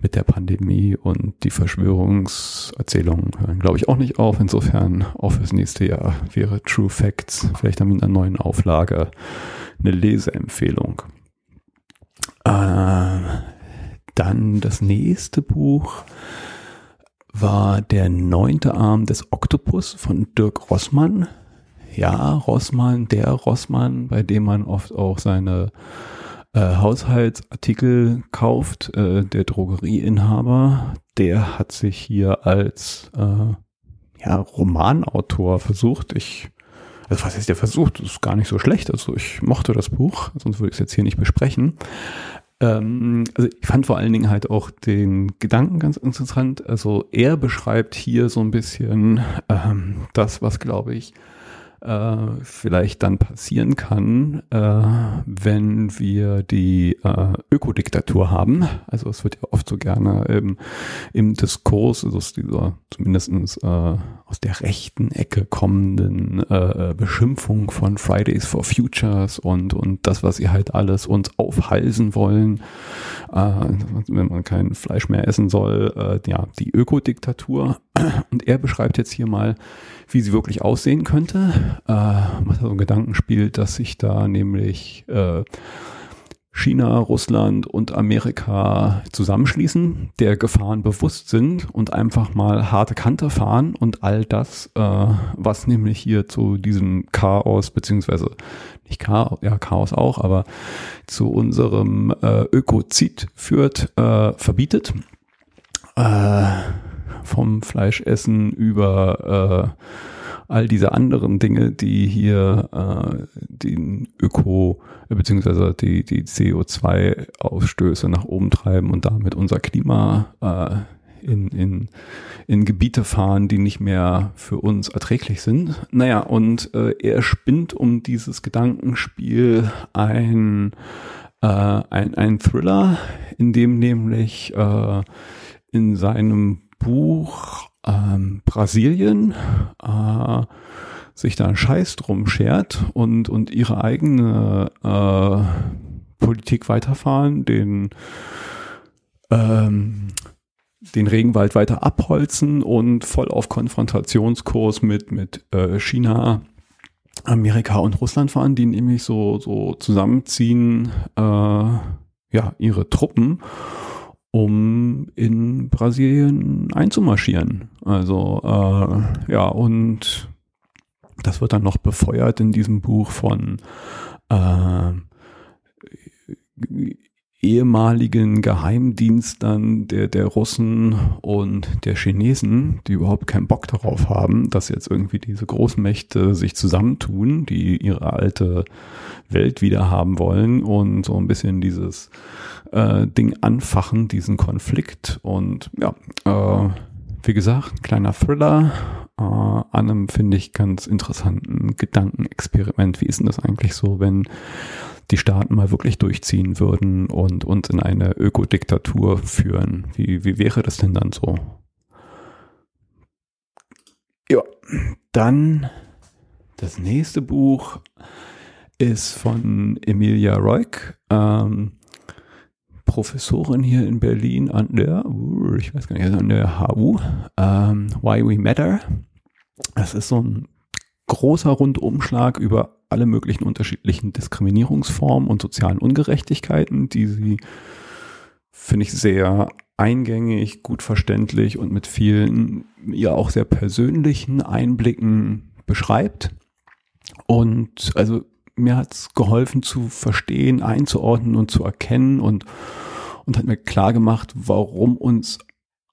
mit der Pandemie und die Verschwörungserzählungen hören, glaube ich, auch nicht auf. Insofern auch fürs nächste Jahr wäre True Facts vielleicht dann mit einer neuen Auflage eine Leseempfehlung. Äh, dann das nächste Buch war der neunte Arm des Oktopus von Dirk Rossmann. Ja, Rossmann, der Rossmann, bei dem man oft auch seine äh, Haushaltsartikel kauft, äh, der Drogerieinhaber, der hat sich hier als äh, ja, Romanautor versucht. Ich, also was ist der versucht? Das ist gar nicht so schlecht. Also ich mochte das Buch, sonst würde ich es jetzt hier nicht besprechen. Ähm, also ich fand vor allen Dingen halt auch den Gedanken ganz interessant. Also er beschreibt hier so ein bisschen ähm, das, was glaube ich äh, vielleicht dann passieren kann, äh, wenn wir die äh, Ökodiktatur haben. Also es wird ja oft so gerne im, im Diskurs, also dieser zumindestens äh, aus der rechten Ecke kommenden äh, Beschimpfung von Fridays for Futures und, und das, was sie halt alles uns aufhalsen wollen, äh, wenn man kein Fleisch mehr essen soll, äh, ja, die Ökodiktatur Und er beschreibt jetzt hier mal, wie sie wirklich aussehen könnte. Äh, macht so ein Gedankenspiel, dass sich da nämlich äh, China, Russland und Amerika zusammenschließen, der Gefahren bewusst sind und einfach mal harte Kante fahren und all das, äh, was nämlich hier zu diesem Chaos, beziehungsweise nicht Chaos, ja Chaos auch, aber zu unserem äh, Ökozid führt, äh, verbietet. Äh, vom Fleischessen über äh, all diese anderen Dinge, die hier äh, den Öko äh, beziehungsweise die, die CO2-Ausstöße nach oben treiben und damit unser Klima äh, in, in, in Gebiete fahren, die nicht mehr für uns erträglich sind. Naja, und äh, er spinnt um dieses Gedankenspiel ein, äh, ein, ein Thriller, in dem nämlich äh, in seinem Buch ähm, Brasilien äh, sich da einen Scheiß drum schert und, und ihre eigene äh, Politik weiterfahren, den, ähm, den Regenwald weiter abholzen und voll auf Konfrontationskurs mit, mit äh, China, Amerika und Russland fahren, die nämlich so, so zusammenziehen, äh, ja, ihre Truppen um in Brasilien einzumarschieren. Also äh, ja, und das wird dann noch befeuert in diesem Buch von äh, ehemaligen Geheimdienstern der, der Russen und der Chinesen, die überhaupt keinen Bock darauf haben, dass jetzt irgendwie diese Großmächte sich zusammentun, die ihre alte Welt wieder haben wollen und so ein bisschen dieses äh, Ding anfachen, diesen Konflikt. Und ja, äh, wie gesagt, kleiner Thriller äh, an einem, finde ich, ganz interessanten Gedankenexperiment. Wie ist denn das eigentlich so, wenn die Staaten mal wirklich durchziehen würden und uns in eine Ökodiktatur führen? Wie, wie wäre das denn dann so? Ja, dann das nächste Buch ist von Emilia Roig. Ähm, Professorin hier in Berlin an der, uh, ich weiß gar nicht, an der HU, ähm, Why We Matter. Das ist so ein großer Rundumschlag über alle möglichen unterschiedlichen Diskriminierungsformen und sozialen Ungerechtigkeiten, die sie, finde ich, sehr eingängig, gut verständlich und mit vielen, ja auch sehr persönlichen Einblicken beschreibt. Und also mir hat es geholfen zu verstehen, einzuordnen und zu erkennen und, und hat mir klar gemacht, warum uns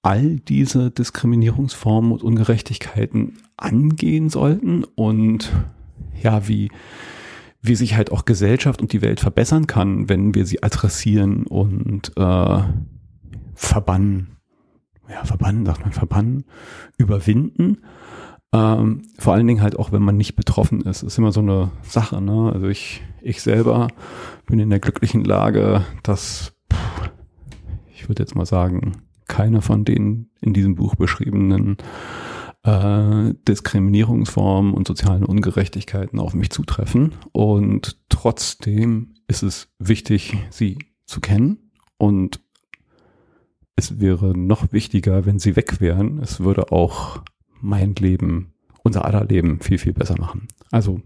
all diese Diskriminierungsformen und Ungerechtigkeiten angehen sollten und ja, wie, wie sich halt auch Gesellschaft und die Welt verbessern kann, wenn wir sie adressieren und äh, verbannen. Ja, verbannen, sagt man, verbannen, überwinden ähm, vor allen Dingen halt auch, wenn man nicht betroffen ist. Das ist immer so eine Sache. Ne? Also ich, ich selber bin in der glücklichen Lage, dass, ich würde jetzt mal sagen, keine von den in diesem Buch beschriebenen äh, Diskriminierungsformen und sozialen Ungerechtigkeiten auf mich zutreffen. Und trotzdem ist es wichtig, sie zu kennen. Und es wäre noch wichtiger, wenn sie weg wären. Es würde auch mein Leben, unser aller Leben viel, viel besser machen. Also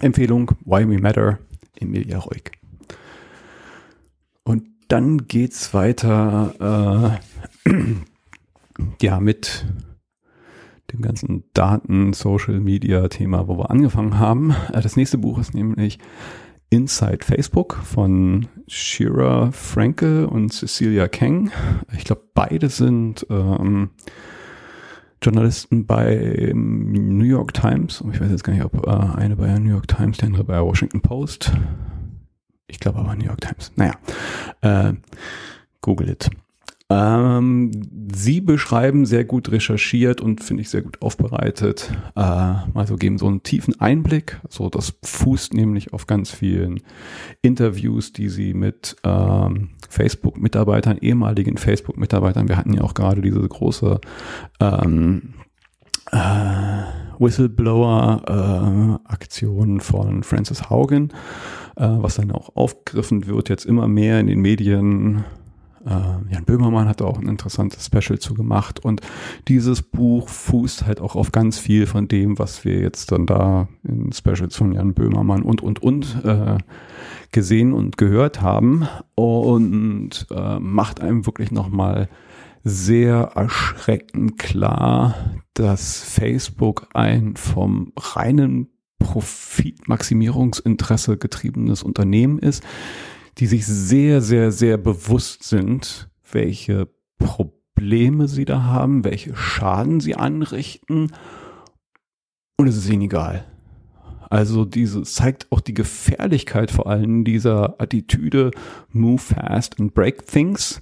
Empfehlung, Why We Matter, Emilia Ruhig. Und dann geht's weiter äh, ja mit dem ganzen Daten, Social Media Thema, wo wir angefangen haben. Äh, das nächste Buch ist nämlich Inside Facebook von Shira Franke und Cecilia Kang. Ich glaube, beide sind ähm, Journalisten bei New York Times. Ich weiß jetzt gar nicht, ob äh, eine bei New York Times, der andere bei Washington Post. Ich glaube aber New York Times. Naja, äh, Google it. Ähm, Sie beschreiben sehr gut recherchiert und finde ich sehr gut aufbereitet. Äh, also geben so einen tiefen Einblick. So, das fußt nämlich auf ganz vielen Interviews, die Sie mit ähm, Facebook-Mitarbeitern, ehemaligen Facebook-Mitarbeitern, wir hatten ja auch gerade diese große ähm, äh, Whistleblower-Aktion äh, von Francis Haugen, was dann auch aufgegriffen wird, jetzt immer mehr in den Medien Äh, Jan Böhmermann hat auch ein interessantes Special zu gemacht. Und dieses Buch fußt halt auch auf ganz viel von dem, was wir jetzt dann da in Specials von Jan Böhmermann und und und äh, gesehen und gehört haben. Und äh, macht einem wirklich nochmal sehr erschreckend klar, dass Facebook ein vom reinen Profitmaximierungsinteresse getriebenes Unternehmen ist, die sich sehr, sehr, sehr bewusst sind, welche Probleme sie da haben, welche Schaden sie anrichten. Und es ist ihnen egal. Also diese zeigt auch die Gefährlichkeit vor allem dieser Attitüde Move fast and break things.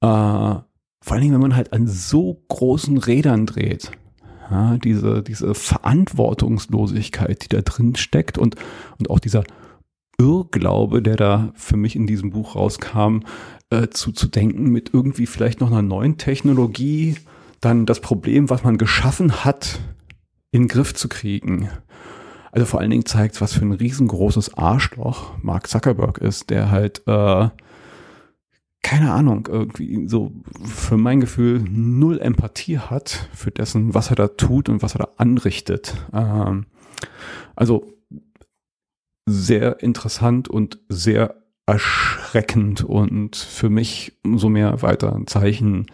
Äh, vor allen Dingen, wenn man halt an so großen Rädern dreht. Ja, diese, diese Verantwortungslosigkeit, die da drin steckt und, und auch dieser Irrglaube, der da für mich in diesem Buch rauskam, äh, zu, zu denken mit irgendwie vielleicht noch einer neuen Technologie, dann das Problem, was man geschaffen hat, in den Griff zu kriegen. Also vor allen Dingen zeigt was für ein riesengroßes Arschloch Mark Zuckerberg ist, der halt äh, keine Ahnung, irgendwie so für mein Gefühl null Empathie hat für dessen, was er da tut und was er da anrichtet. Ähm, also sehr interessant und sehr erschreckend und für mich umso mehr weiter ein Zeichen,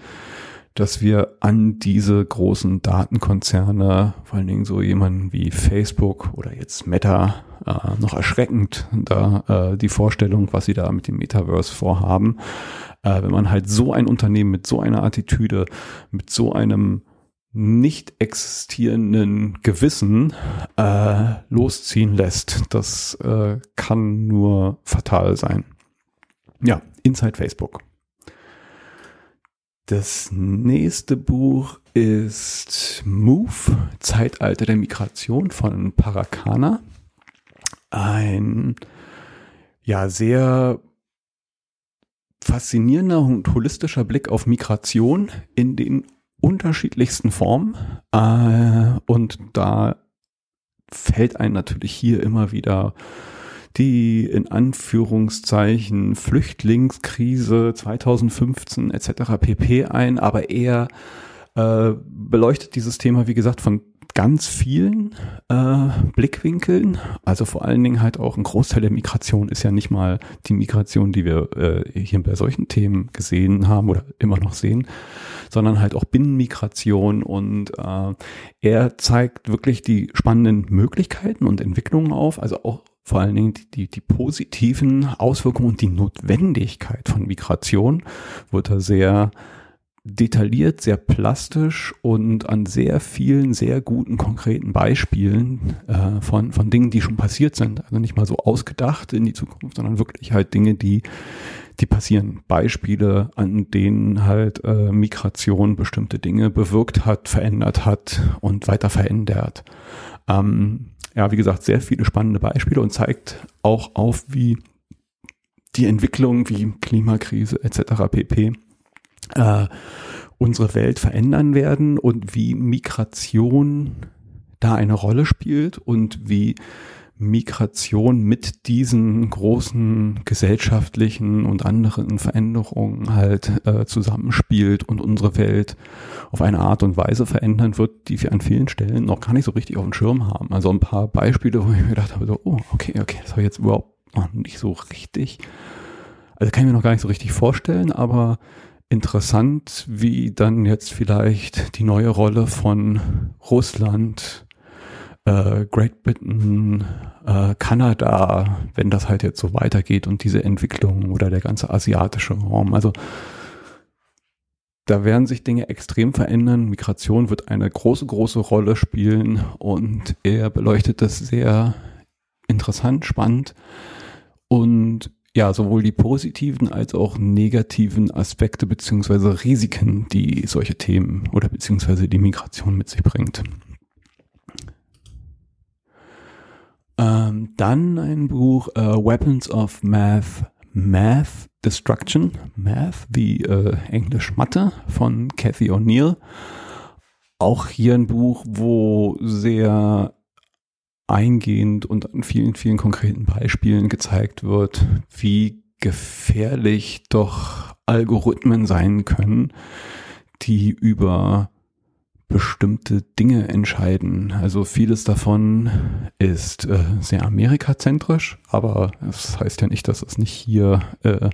dass wir an diese großen Datenkonzerne, vor allen Dingen so jemanden wie Facebook oder jetzt Meta, äh, noch erschreckend, da äh, die Vorstellung, was sie da mit dem Metaverse vorhaben. Äh, wenn man halt so ein Unternehmen mit so einer Attitüde, mit so einem nicht existierenden Gewissen äh, losziehen lässt, das äh, kann nur fatal sein. Ja, Inside Facebook. Das nächste Buch ist Move, Zeitalter der Migration von Paracana ein ja sehr faszinierender und holistischer Blick auf Migration in den unterschiedlichsten Formen. Äh, und da fällt einem natürlich hier immer wieder die in Anführungszeichen Flüchtlingskrise 2015 etc. pp ein, aber er äh, beleuchtet dieses Thema, wie gesagt, von ganz vielen äh, Blickwinkeln. Also vor allen Dingen halt auch ein Großteil der Migration ist ja nicht mal die Migration, die wir äh, hier bei solchen Themen gesehen haben oder immer noch sehen, sondern halt auch Binnenmigration und äh, er zeigt wirklich die spannenden Möglichkeiten und Entwicklungen auf, also auch vor allen Dingen die, die, die positiven Auswirkungen und die Notwendigkeit von Migration wird da sehr detailliert, sehr plastisch und an sehr vielen, sehr guten, konkreten Beispielen äh, von, von Dingen, die schon passiert sind. Also nicht mal so ausgedacht in die Zukunft, sondern wirklich halt Dinge, die, die passieren. Beispiele, an denen halt äh, Migration bestimmte Dinge bewirkt hat, verändert hat und weiter verändert. Ähm, ja, wie gesagt, sehr viele spannende Beispiele und zeigt auch auf, wie die Entwicklung wie Klimakrise etc. pp äh, unsere Welt verändern werden und wie Migration da eine Rolle spielt und wie Migration mit diesen großen gesellschaftlichen und anderen Veränderungen halt äh, zusammenspielt und unsere Welt auf eine Art und Weise verändern wird, die wir an vielen Stellen noch gar nicht so richtig auf dem Schirm haben. Also ein paar Beispiele, wo ich mir gedacht habe, so, oh, okay, okay, das habe ich jetzt überhaupt noch nicht so richtig. Also kann ich mir noch gar nicht so richtig vorstellen, aber interessant, wie dann jetzt vielleicht die neue Rolle von Russland, äh, Great Britain, äh, Kanada, wenn das halt jetzt so weitergeht und diese Entwicklung oder der ganze asiatische Raum. Also da werden sich Dinge extrem verändern. Migration wird eine große, große Rolle spielen und er beleuchtet das sehr interessant, spannend und ja, sowohl die positiven als auch negativen Aspekte beziehungsweise Risiken, die solche Themen oder beziehungsweise die Migration mit sich bringt. Ähm, dann ein Buch äh, Weapons of Math, Math Destruction, Math wie äh, Englisch Mathe von Cathy O'Neill. Auch hier ein Buch, wo sehr eingehend und an vielen, vielen konkreten Beispielen gezeigt wird, wie gefährlich doch Algorithmen sein können, die über bestimmte Dinge entscheiden. Also vieles davon ist äh, sehr amerikazentrisch, aber das heißt ja nicht, dass es nicht hier äh,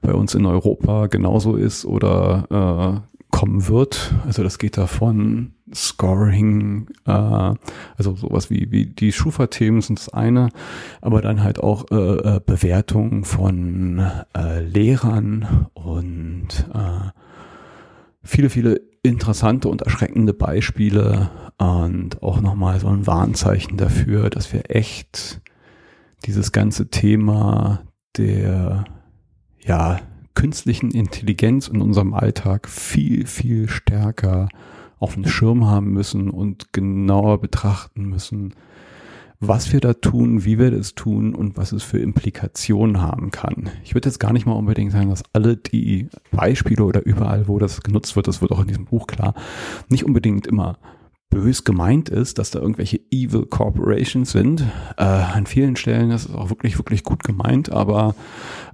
bei uns in Europa genauso ist oder äh, kommen wird. Also das geht davon Scoring, äh, also sowas wie, wie die Schufa-Themen sind das eine, aber dann halt auch äh, äh, Bewertungen von äh, Lehrern und äh, viele, viele interessante und erschreckende Beispiele und auch nochmal so ein Warnzeichen dafür, dass wir echt dieses ganze Thema der, ja, künstlichen Intelligenz in unserem Alltag viel, viel stärker auf den Schirm haben müssen und genauer betrachten müssen, was wir da tun, wie wir das tun und was es für Implikationen haben kann. Ich würde jetzt gar nicht mal unbedingt sagen, dass alle die Beispiele oder überall, wo das genutzt wird, das wird auch in diesem Buch klar, nicht unbedingt immer bös gemeint ist, dass da irgendwelche Evil Corporations sind. Äh, an vielen Stellen ist es auch wirklich, wirklich gut gemeint, aber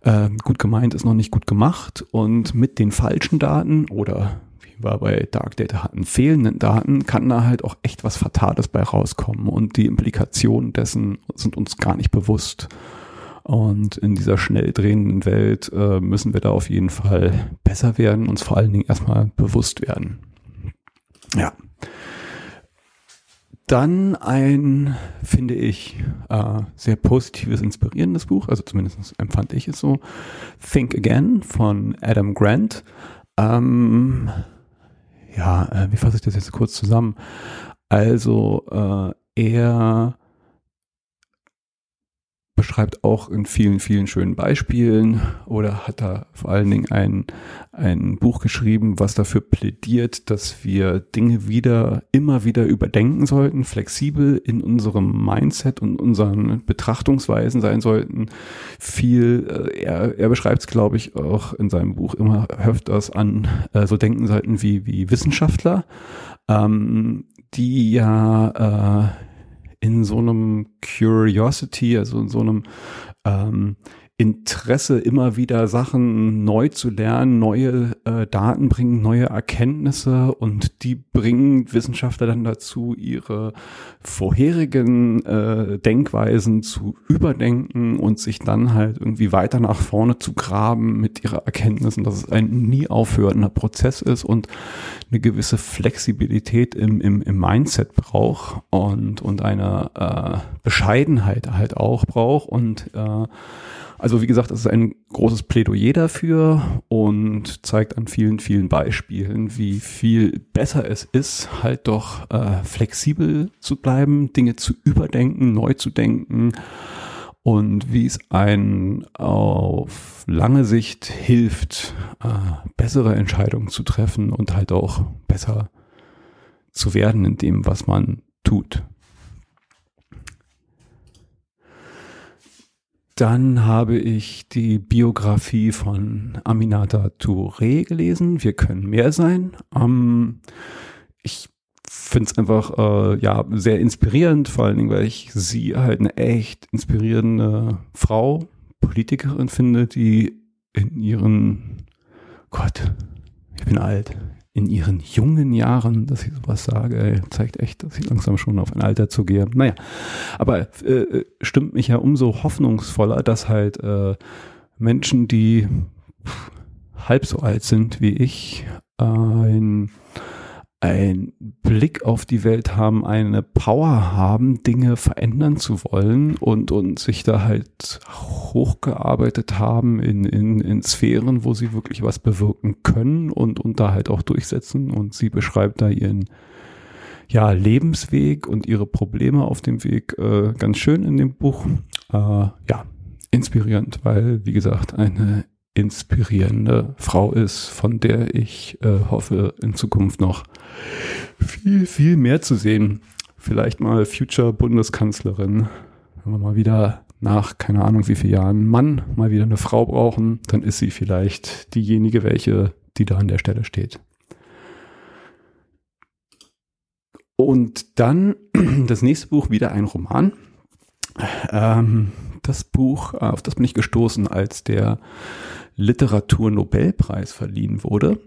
äh, gut gemeint ist noch nicht gut gemacht und mit den falschen Daten oder wie wir bei Dark Data hatten, fehlenden Daten, kann da halt auch echt was Fatales bei rauskommen und die Implikationen dessen sind uns gar nicht bewusst. Und in dieser schnell drehenden Welt äh, müssen wir da auf jeden Fall besser werden, uns vor allen Dingen erstmal bewusst werden. Ja. Dann ein, finde ich, äh, sehr positives, inspirierendes Buch, also zumindest empfand ich es so. Think Again von Adam Grant. Ähm, ja, äh, wie fasse ich das jetzt kurz zusammen? Also äh, er beschreibt auch in vielen, vielen schönen Beispielen oder hat da vor allen Dingen ein, ein Buch geschrieben, was dafür plädiert, dass wir Dinge wieder, immer wieder überdenken sollten, flexibel in unserem Mindset und unseren Betrachtungsweisen sein sollten. Viel, äh, er, er beschreibt es, glaube ich, auch in seinem Buch immer öfters an äh, so denken sollten wie, wie Wissenschaftler, ähm, die ja äh, in so einem Curiosity, also in so einem ähm, Interesse, immer wieder Sachen neu zu lernen, neue äh, Daten bringen, neue Erkenntnisse und die bringen Wissenschaftler dann dazu, ihre vorherigen äh, Denkweisen zu überdenken und sich dann halt irgendwie weiter nach vorne zu graben mit ihrer Erkenntnissen, dass es ein nie aufhörender Prozess ist und eine gewisse Flexibilität im, im, im Mindset braucht und, und eine äh, Bescheidenheit halt auch braucht und äh, also wie gesagt, es ist ein großes Plädoyer dafür und zeigt an vielen, vielen Beispielen, wie viel besser es ist, halt doch äh, flexibel zu bleiben, Dinge zu überdenken, neu zu denken und wie es einen auf lange Sicht hilft, äh, bessere Entscheidungen zu treffen und halt auch besser zu werden in dem, was man tut. Dann habe ich die Biografie von Aminata Touré gelesen. Wir können mehr sein. Ähm, ich finde es einfach äh, ja sehr inspirierend, vor allen Dingen, weil ich sie halt eine echt inspirierende Frau, Politikerin finde, die in ihren Gott, ich bin alt, in ihren jungen Jahren, dass ich sowas sage, ey, zeigt echt, dass ich langsam schon auf ein Alter zugehe. Naja, aber äh, stimmt mich ja umso hoffnungsvoller, dass halt äh, Menschen, die halb so alt sind wie ich, ein ein Blick auf die Welt haben, eine Power haben, Dinge verändern zu wollen und, und sich da halt hochgearbeitet haben in, in, in Sphären, wo sie wirklich was bewirken können und, und da halt auch durchsetzen. Und sie beschreibt da ihren ja, Lebensweg und ihre Probleme auf dem Weg äh, ganz schön in dem Buch. Äh, ja, inspirierend, weil, wie gesagt, eine inspirierende Frau ist, von der ich äh, hoffe, in Zukunft noch viel, viel mehr zu sehen. Vielleicht mal Future Bundeskanzlerin. Wenn wir mal wieder nach, keine Ahnung wie vielen Jahren, Mann mal wieder eine Frau brauchen, dann ist sie vielleicht diejenige, welche, die da an der Stelle steht. Und dann das nächste Buch, wieder ein Roman. Ähm, das Buch, auf das bin ich gestoßen, als der Literaturnobelpreis verliehen wurde.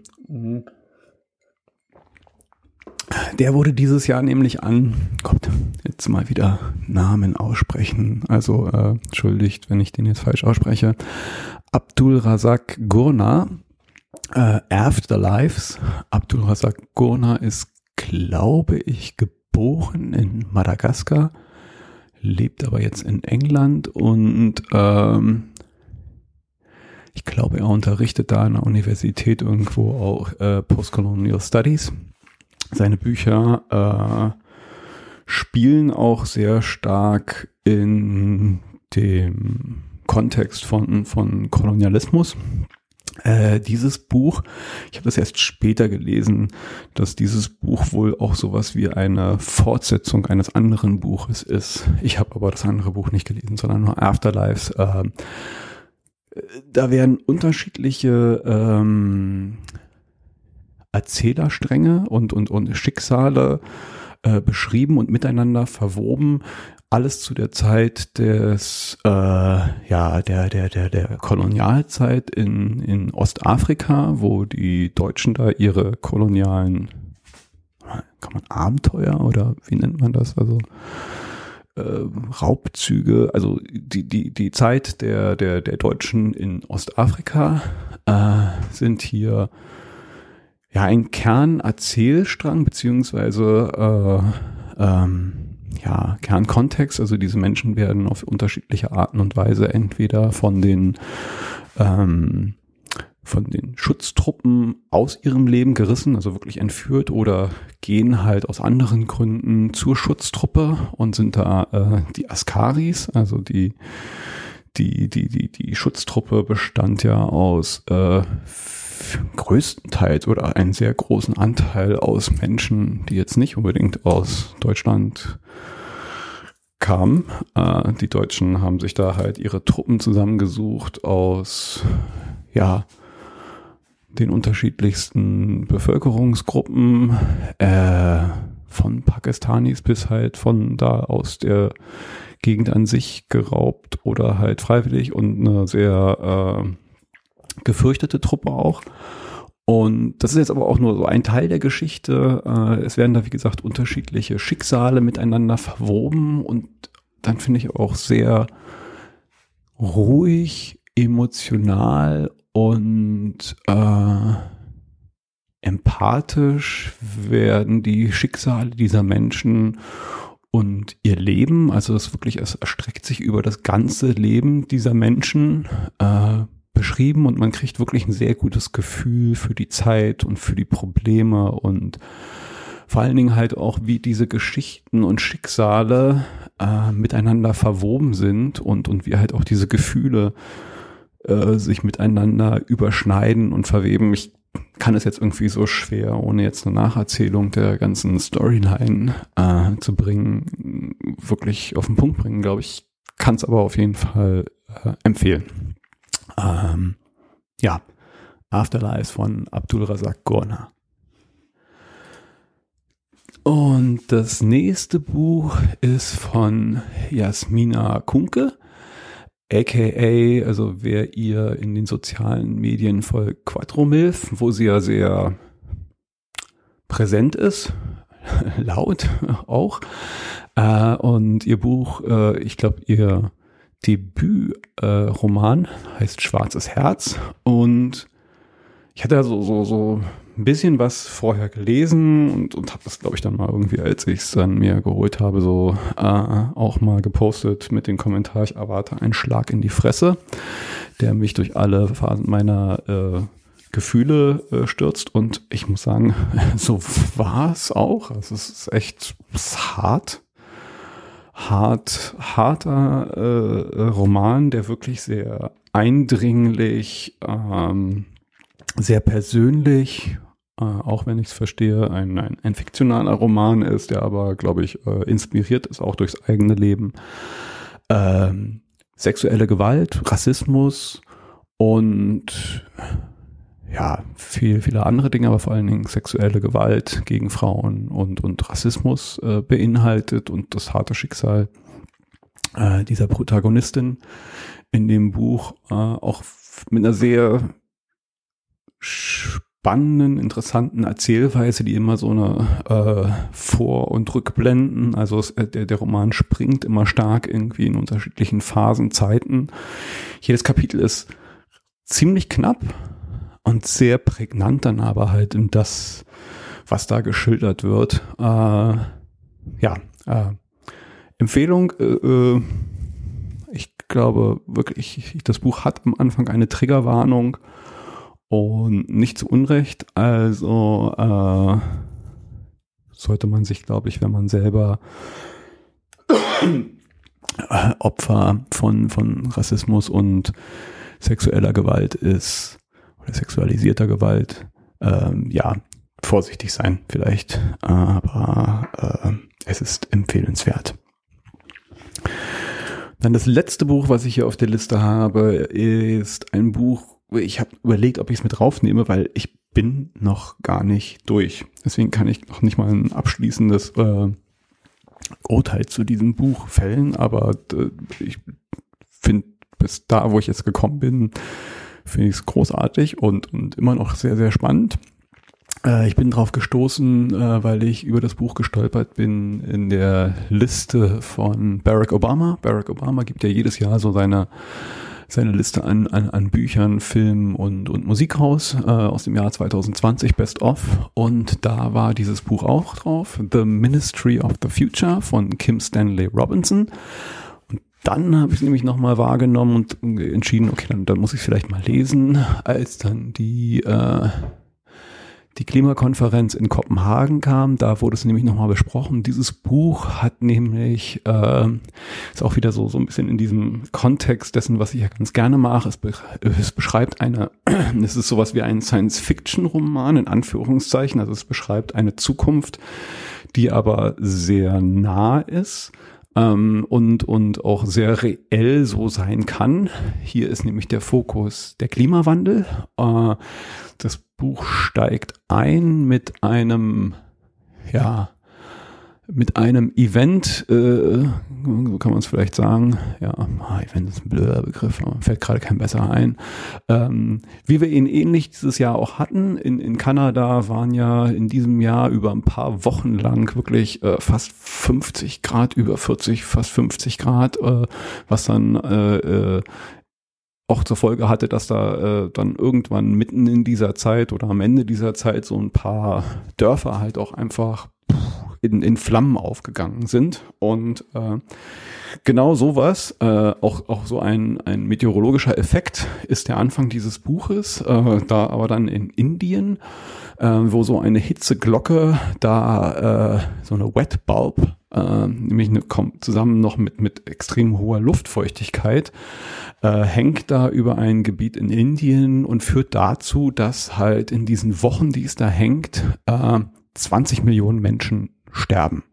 Der wurde dieses Jahr nämlich an, Gott, jetzt mal wieder Namen aussprechen, also äh, entschuldigt, wenn ich den jetzt falsch ausspreche, Abdul Razak Gurna, äh, Afterlives. Abdul Razak Gurna ist, glaube ich, geboren in Madagaskar, lebt aber jetzt in England und ähm, ich glaube, er unterrichtet da an der Universität irgendwo auch äh, Postcolonial Studies. Seine Bücher äh, spielen auch sehr stark in dem Kontext von, von Kolonialismus. Äh, dieses Buch, ich habe das erst später gelesen, dass dieses Buch wohl auch sowas wie eine Fortsetzung eines anderen Buches ist. Ich habe aber das andere Buch nicht gelesen, sondern nur Afterlives. Äh, da werden unterschiedliche ähm, Erzählerstränge und, und, und Schicksale äh, beschrieben und miteinander verwoben. Alles zu der Zeit des, äh, ja, der, der, der, der Kolonialzeit in, in Ostafrika, wo die Deutschen da ihre kolonialen, kann man Abenteuer oder wie nennt man das? Also, äh, Raubzüge, also die, die, die Zeit der, der, der Deutschen in Ostafrika äh, sind hier ja ein Kernerzählstrang beziehungsweise äh, ähm, ja Kernkontext. Also diese Menschen werden auf unterschiedliche Arten und Weise entweder von den ähm, von den Schutztruppen aus ihrem Leben gerissen, also wirklich entführt oder gehen halt aus anderen Gründen zur Schutztruppe und sind da äh, die Askaris, also die die die die die Schutztruppe bestand ja aus äh, größtenteils oder einen sehr großen Anteil aus Menschen, die jetzt nicht unbedingt aus Deutschland kamen. Äh, die Deutschen haben sich da halt ihre Truppen zusammengesucht aus, ja, den unterschiedlichsten Bevölkerungsgruppen, äh, von Pakistanis bis halt von da aus der Gegend an sich geraubt oder halt freiwillig und eine sehr äh, gefürchtete Truppe auch. Und das ist jetzt aber auch nur so ein Teil der Geschichte. Äh, es werden da, wie gesagt, unterschiedliche Schicksale miteinander verwoben und dann finde ich auch sehr ruhig, emotional und äh, empathisch werden die Schicksale dieser Menschen und ihr Leben, also das wirklich, es erstreckt sich über das ganze Leben dieser Menschen, äh, beschrieben. Und man kriegt wirklich ein sehr gutes Gefühl für die Zeit und für die Probleme und vor allen Dingen halt auch, wie diese Geschichten und Schicksale äh, miteinander verwoben sind und, und wie halt auch diese Gefühle äh, sich miteinander überschneiden und verweben. Ich kann es jetzt irgendwie so schwer, ohne jetzt eine Nacherzählung der ganzen Storyline äh, zu bringen, wirklich auf den Punkt bringen, glaube ich. Kann es aber auf jeden Fall äh, empfehlen. Ähm, ja, Afterlife von Abdul Razak Gurna. Und das nächste Buch ist von Jasmina Kunke, aka, also wer ihr in den sozialen Medien folgt, Quattromilf, wo sie ja sehr präsent ist, laut auch. Äh, und ihr Buch, äh, ich glaube, ihr Debütroman, äh, heißt Schwarzes Herz. Und ich hatte so, so, so ein bisschen was vorher gelesen und, und habe das, glaube ich, dann mal irgendwie, als ich es dann mir geholt habe, so äh, auch mal gepostet mit dem Kommentar, ich erwarte einen Schlag in die Fresse, der mich durch alle Phasen meiner äh, Gefühle äh, stürzt. Und ich muss sagen, so war es auch. Also es ist echt ist hart hart, harter äh, Roman, der wirklich sehr eindringlich, ähm, sehr persönlich, äh, auch wenn ich es verstehe, ein, ein, ein, fiktionaler Roman ist, der aber, glaube ich, äh, inspiriert ist auch durchs eigene Leben. Ähm, sexuelle Gewalt, Rassismus und ja, viel, viele andere Dinge, aber vor allen Dingen sexuelle Gewalt gegen Frauen und, und Rassismus äh, beinhaltet und das harte Schicksal äh, dieser Protagonistin in dem Buch äh, auch mit einer sehr spannenden, interessanten Erzählweise, die immer so eine äh, Vor- und Rückblenden, also es, äh, der, der Roman springt immer stark irgendwie in unterschiedlichen Phasen, Zeiten. Jedes Kapitel ist ziemlich knapp und sehr prägnant dann aber halt in das, was da geschildert wird. Äh, ja, äh, Empfehlung, äh, äh ich glaube wirklich, das Buch hat am Anfang eine Triggerwarnung und nicht zu Unrecht. Also äh, sollte man sich, glaube ich, wenn man selber Opfer von, von Rassismus und sexueller Gewalt ist oder sexualisierter Gewalt, ähm, ja, vorsichtig sein vielleicht, aber äh, es ist empfehlenswert. Dann das letzte Buch, was ich hier auf der Liste habe, ist ein Buch ich habe überlegt, ob ich es mit draufnehme, weil ich bin noch gar nicht durch. Deswegen kann ich noch nicht mal ein abschließendes äh, Urteil zu diesem Buch fällen, aber äh, ich finde bis da, wo ich jetzt gekommen bin, finde ich es großartig und, und immer noch sehr, sehr spannend. Äh, ich bin drauf gestoßen, äh, weil ich über das Buch gestolpert bin in der Liste von Barack Obama. Barack Obama gibt ja jedes Jahr so seine seine Liste an, an, an Büchern, Filmen und, und Musik raus äh, aus dem Jahr 2020, Best of. Und da war dieses Buch auch drauf, The Ministry of the Future von Kim Stanley Robinson. Und dann habe ich es nämlich nochmal wahrgenommen und entschieden, okay, dann, dann muss ich es vielleicht mal lesen, als dann die äh, die Klimakonferenz in Kopenhagen kam. Da wurde es nämlich nochmal besprochen. Dieses Buch hat nämlich, äh, ist auch wieder so, so ein bisschen in diesem Kontext dessen, was ich ja ganz gerne mache. Es, be es beschreibt eine, es ist sowas wie ein Science-Fiction-Roman in Anführungszeichen. Also es beschreibt eine Zukunft, die aber sehr nah ist ähm, und, und auch sehr reell so sein kann. Hier ist nämlich der Fokus der Klimawandel. Das Buch steigt ein mit einem, ja, mit einem Event, äh, so kann man es vielleicht sagen, ja, ah, Event ist ein blöder Begriff, fällt gerade kein besser ein. Ähm, wie wir ihn ähnlich dieses Jahr auch hatten, in, in Kanada waren ja in diesem Jahr über ein paar Wochen lang wirklich äh, fast 50 Grad, über 40, fast 50 Grad, äh, was dann äh, äh, auch zur Folge hatte, dass da äh, dann irgendwann mitten in dieser Zeit oder am Ende dieser Zeit so ein paar Dörfer halt auch einfach in, in Flammen aufgegangen sind. Und äh, genau sowas, äh, auch, auch so ein, ein meteorologischer Effekt ist der Anfang dieses Buches, äh, da aber dann in Indien, äh, wo so eine Hitzeglocke da äh, so eine Wet Bulb äh, nämlich eine, kommt zusammen noch mit, mit extrem hoher Luftfeuchtigkeit, äh, hängt da über ein Gebiet in Indien und führt dazu, dass halt in diesen Wochen, die es da hängt, äh, 20 Millionen Menschen sterben.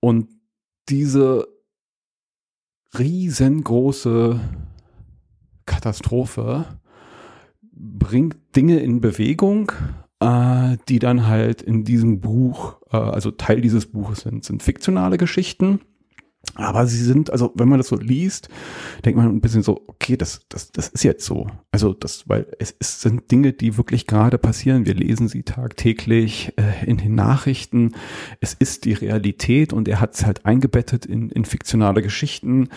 Und diese riesengroße Katastrophe bringt Dinge in Bewegung, äh, die dann halt in diesem Buch, äh, also Teil dieses Buches sind, sind fiktionale Geschichten. Aber sie sind, also wenn man das so liest, denkt man ein bisschen so, okay, das, das, das ist jetzt so. Also das, weil es, es sind Dinge, die wirklich gerade passieren. Wir lesen sie tagtäglich äh, in den Nachrichten. Es ist die Realität und er hat es halt eingebettet in, in fiktionale Geschichten.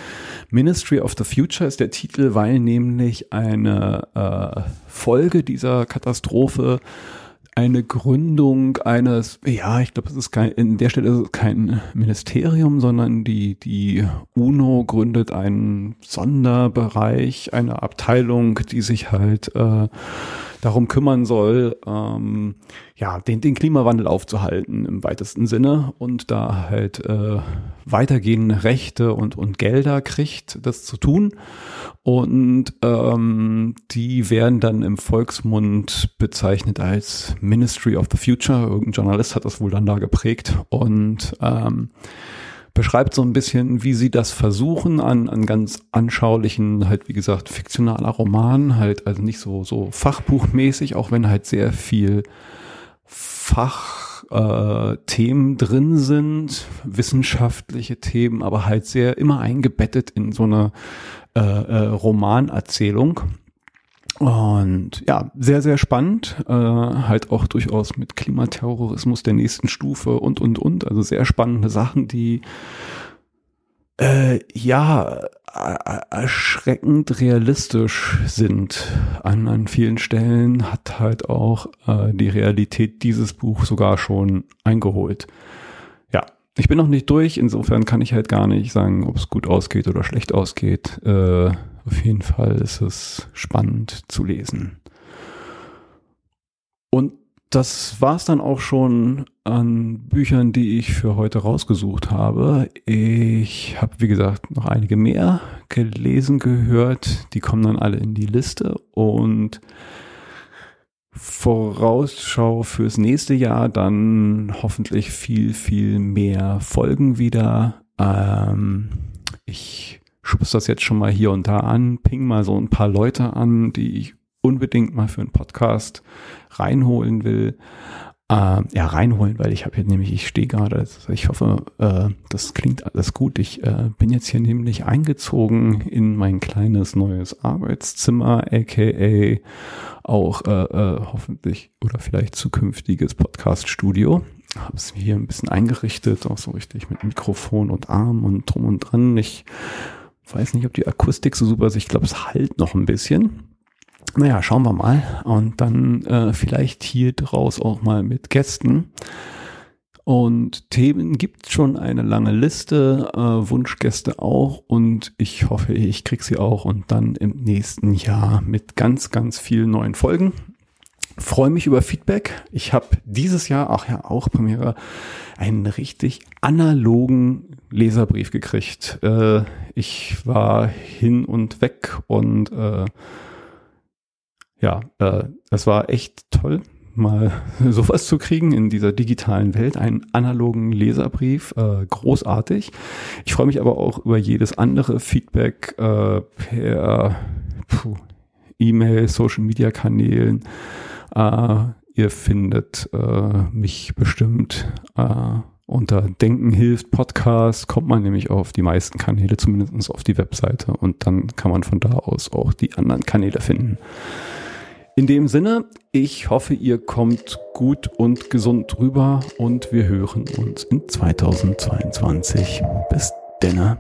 Ministry of the Future ist der Titel, weil nämlich eine äh, Folge dieser Katastrophe eine Gründung eines, ja, ich glaube, es ist kein, in der Stelle ist es kein Ministerium, sondern die, die UNO gründet einen Sonderbereich, eine Abteilung, die sich halt äh, darum kümmern soll, ähm, ja, den, den Klimawandel aufzuhalten im weitesten Sinne und da halt äh, weitergehende Rechte und, und Gelder kriegt, das zu tun. Und ähm, die werden dann im Volksmund bezeichnet als Ministry of the Future. Irgendein Journalist hat das wohl dann da geprägt. Und ähm, beschreibt so ein bisschen, wie sie das versuchen an, an ganz anschaulichen, halt wie gesagt, fiktionaler Roman, halt also nicht so, so fachbuchmäßig, auch wenn halt sehr viel Fach äh, drin sind, wissenschaftliche Themen, aber halt sehr immer eingebettet in so eine äh, äh, Romanerzählung. Und ja, sehr, sehr spannend. Äh, halt auch durchaus mit Klimaterrorismus der nächsten Stufe und, und, und. Also sehr spannende Sachen, die äh, ja erschreckend realistisch sind. An, an vielen Stellen hat halt auch äh, die Realität dieses Buch sogar schon eingeholt. Ich bin noch nicht durch, insofern kann ich halt gar nicht sagen, ob es gut ausgeht oder schlecht ausgeht. Äh, auf jeden Fall ist es spannend zu lesen. Und das war's dann auch schon an Büchern, die ich für heute rausgesucht habe. Ich habe, wie gesagt, noch einige mehr gelesen, gehört. Die kommen dann alle in die Liste und Vorausschau fürs nächste Jahr dann hoffentlich viel, viel mehr Folgen wieder. Ähm, ich schubst das jetzt schon mal hier und da an, ping mal so ein paar Leute an, die ich unbedingt mal für einen Podcast reinholen will. Äh, ja, reinholen, weil ich habe hier nämlich, ich stehe gerade, ich hoffe, äh, das klingt alles gut. Ich äh, bin jetzt hier nämlich eingezogen in mein kleines neues Arbeitszimmer, aka auch äh, äh, hoffentlich oder vielleicht zukünftiges Podcast-Studio. Habe es hier ein bisschen eingerichtet, auch so richtig mit Mikrofon und Arm und drum und dran. Ich weiß nicht, ob die Akustik so super ist. Ich glaube, es halt noch ein bisschen. Naja, schauen wir mal. Und dann äh, vielleicht hier draus auch mal mit Gästen. Und Themen gibt schon eine lange Liste, äh, Wunschgäste auch. Und ich hoffe, ich krieg sie auch. Und dann im nächsten Jahr mit ganz, ganz vielen neuen Folgen. Freue mich über Feedback. Ich habe dieses Jahr, ach ja, auch Premiere, einen richtig analogen Leserbrief gekriegt. Äh, ich war hin und weg und äh, ja, äh, es war echt toll, mal sowas zu kriegen in dieser digitalen Welt, einen analogen Leserbrief, äh, großartig. Ich freue mich aber auch über jedes andere Feedback äh, per E-Mail, Social-Media-Kanälen. Äh, ihr findet äh, mich bestimmt äh, unter Denken hilft Podcast kommt man nämlich auf die meisten Kanäle, zumindest auf die Webseite und dann kann man von da aus auch die anderen Kanäle finden. In dem Sinne, ich hoffe, ihr kommt gut und gesund rüber und wir hören uns in 2022. Bis denne.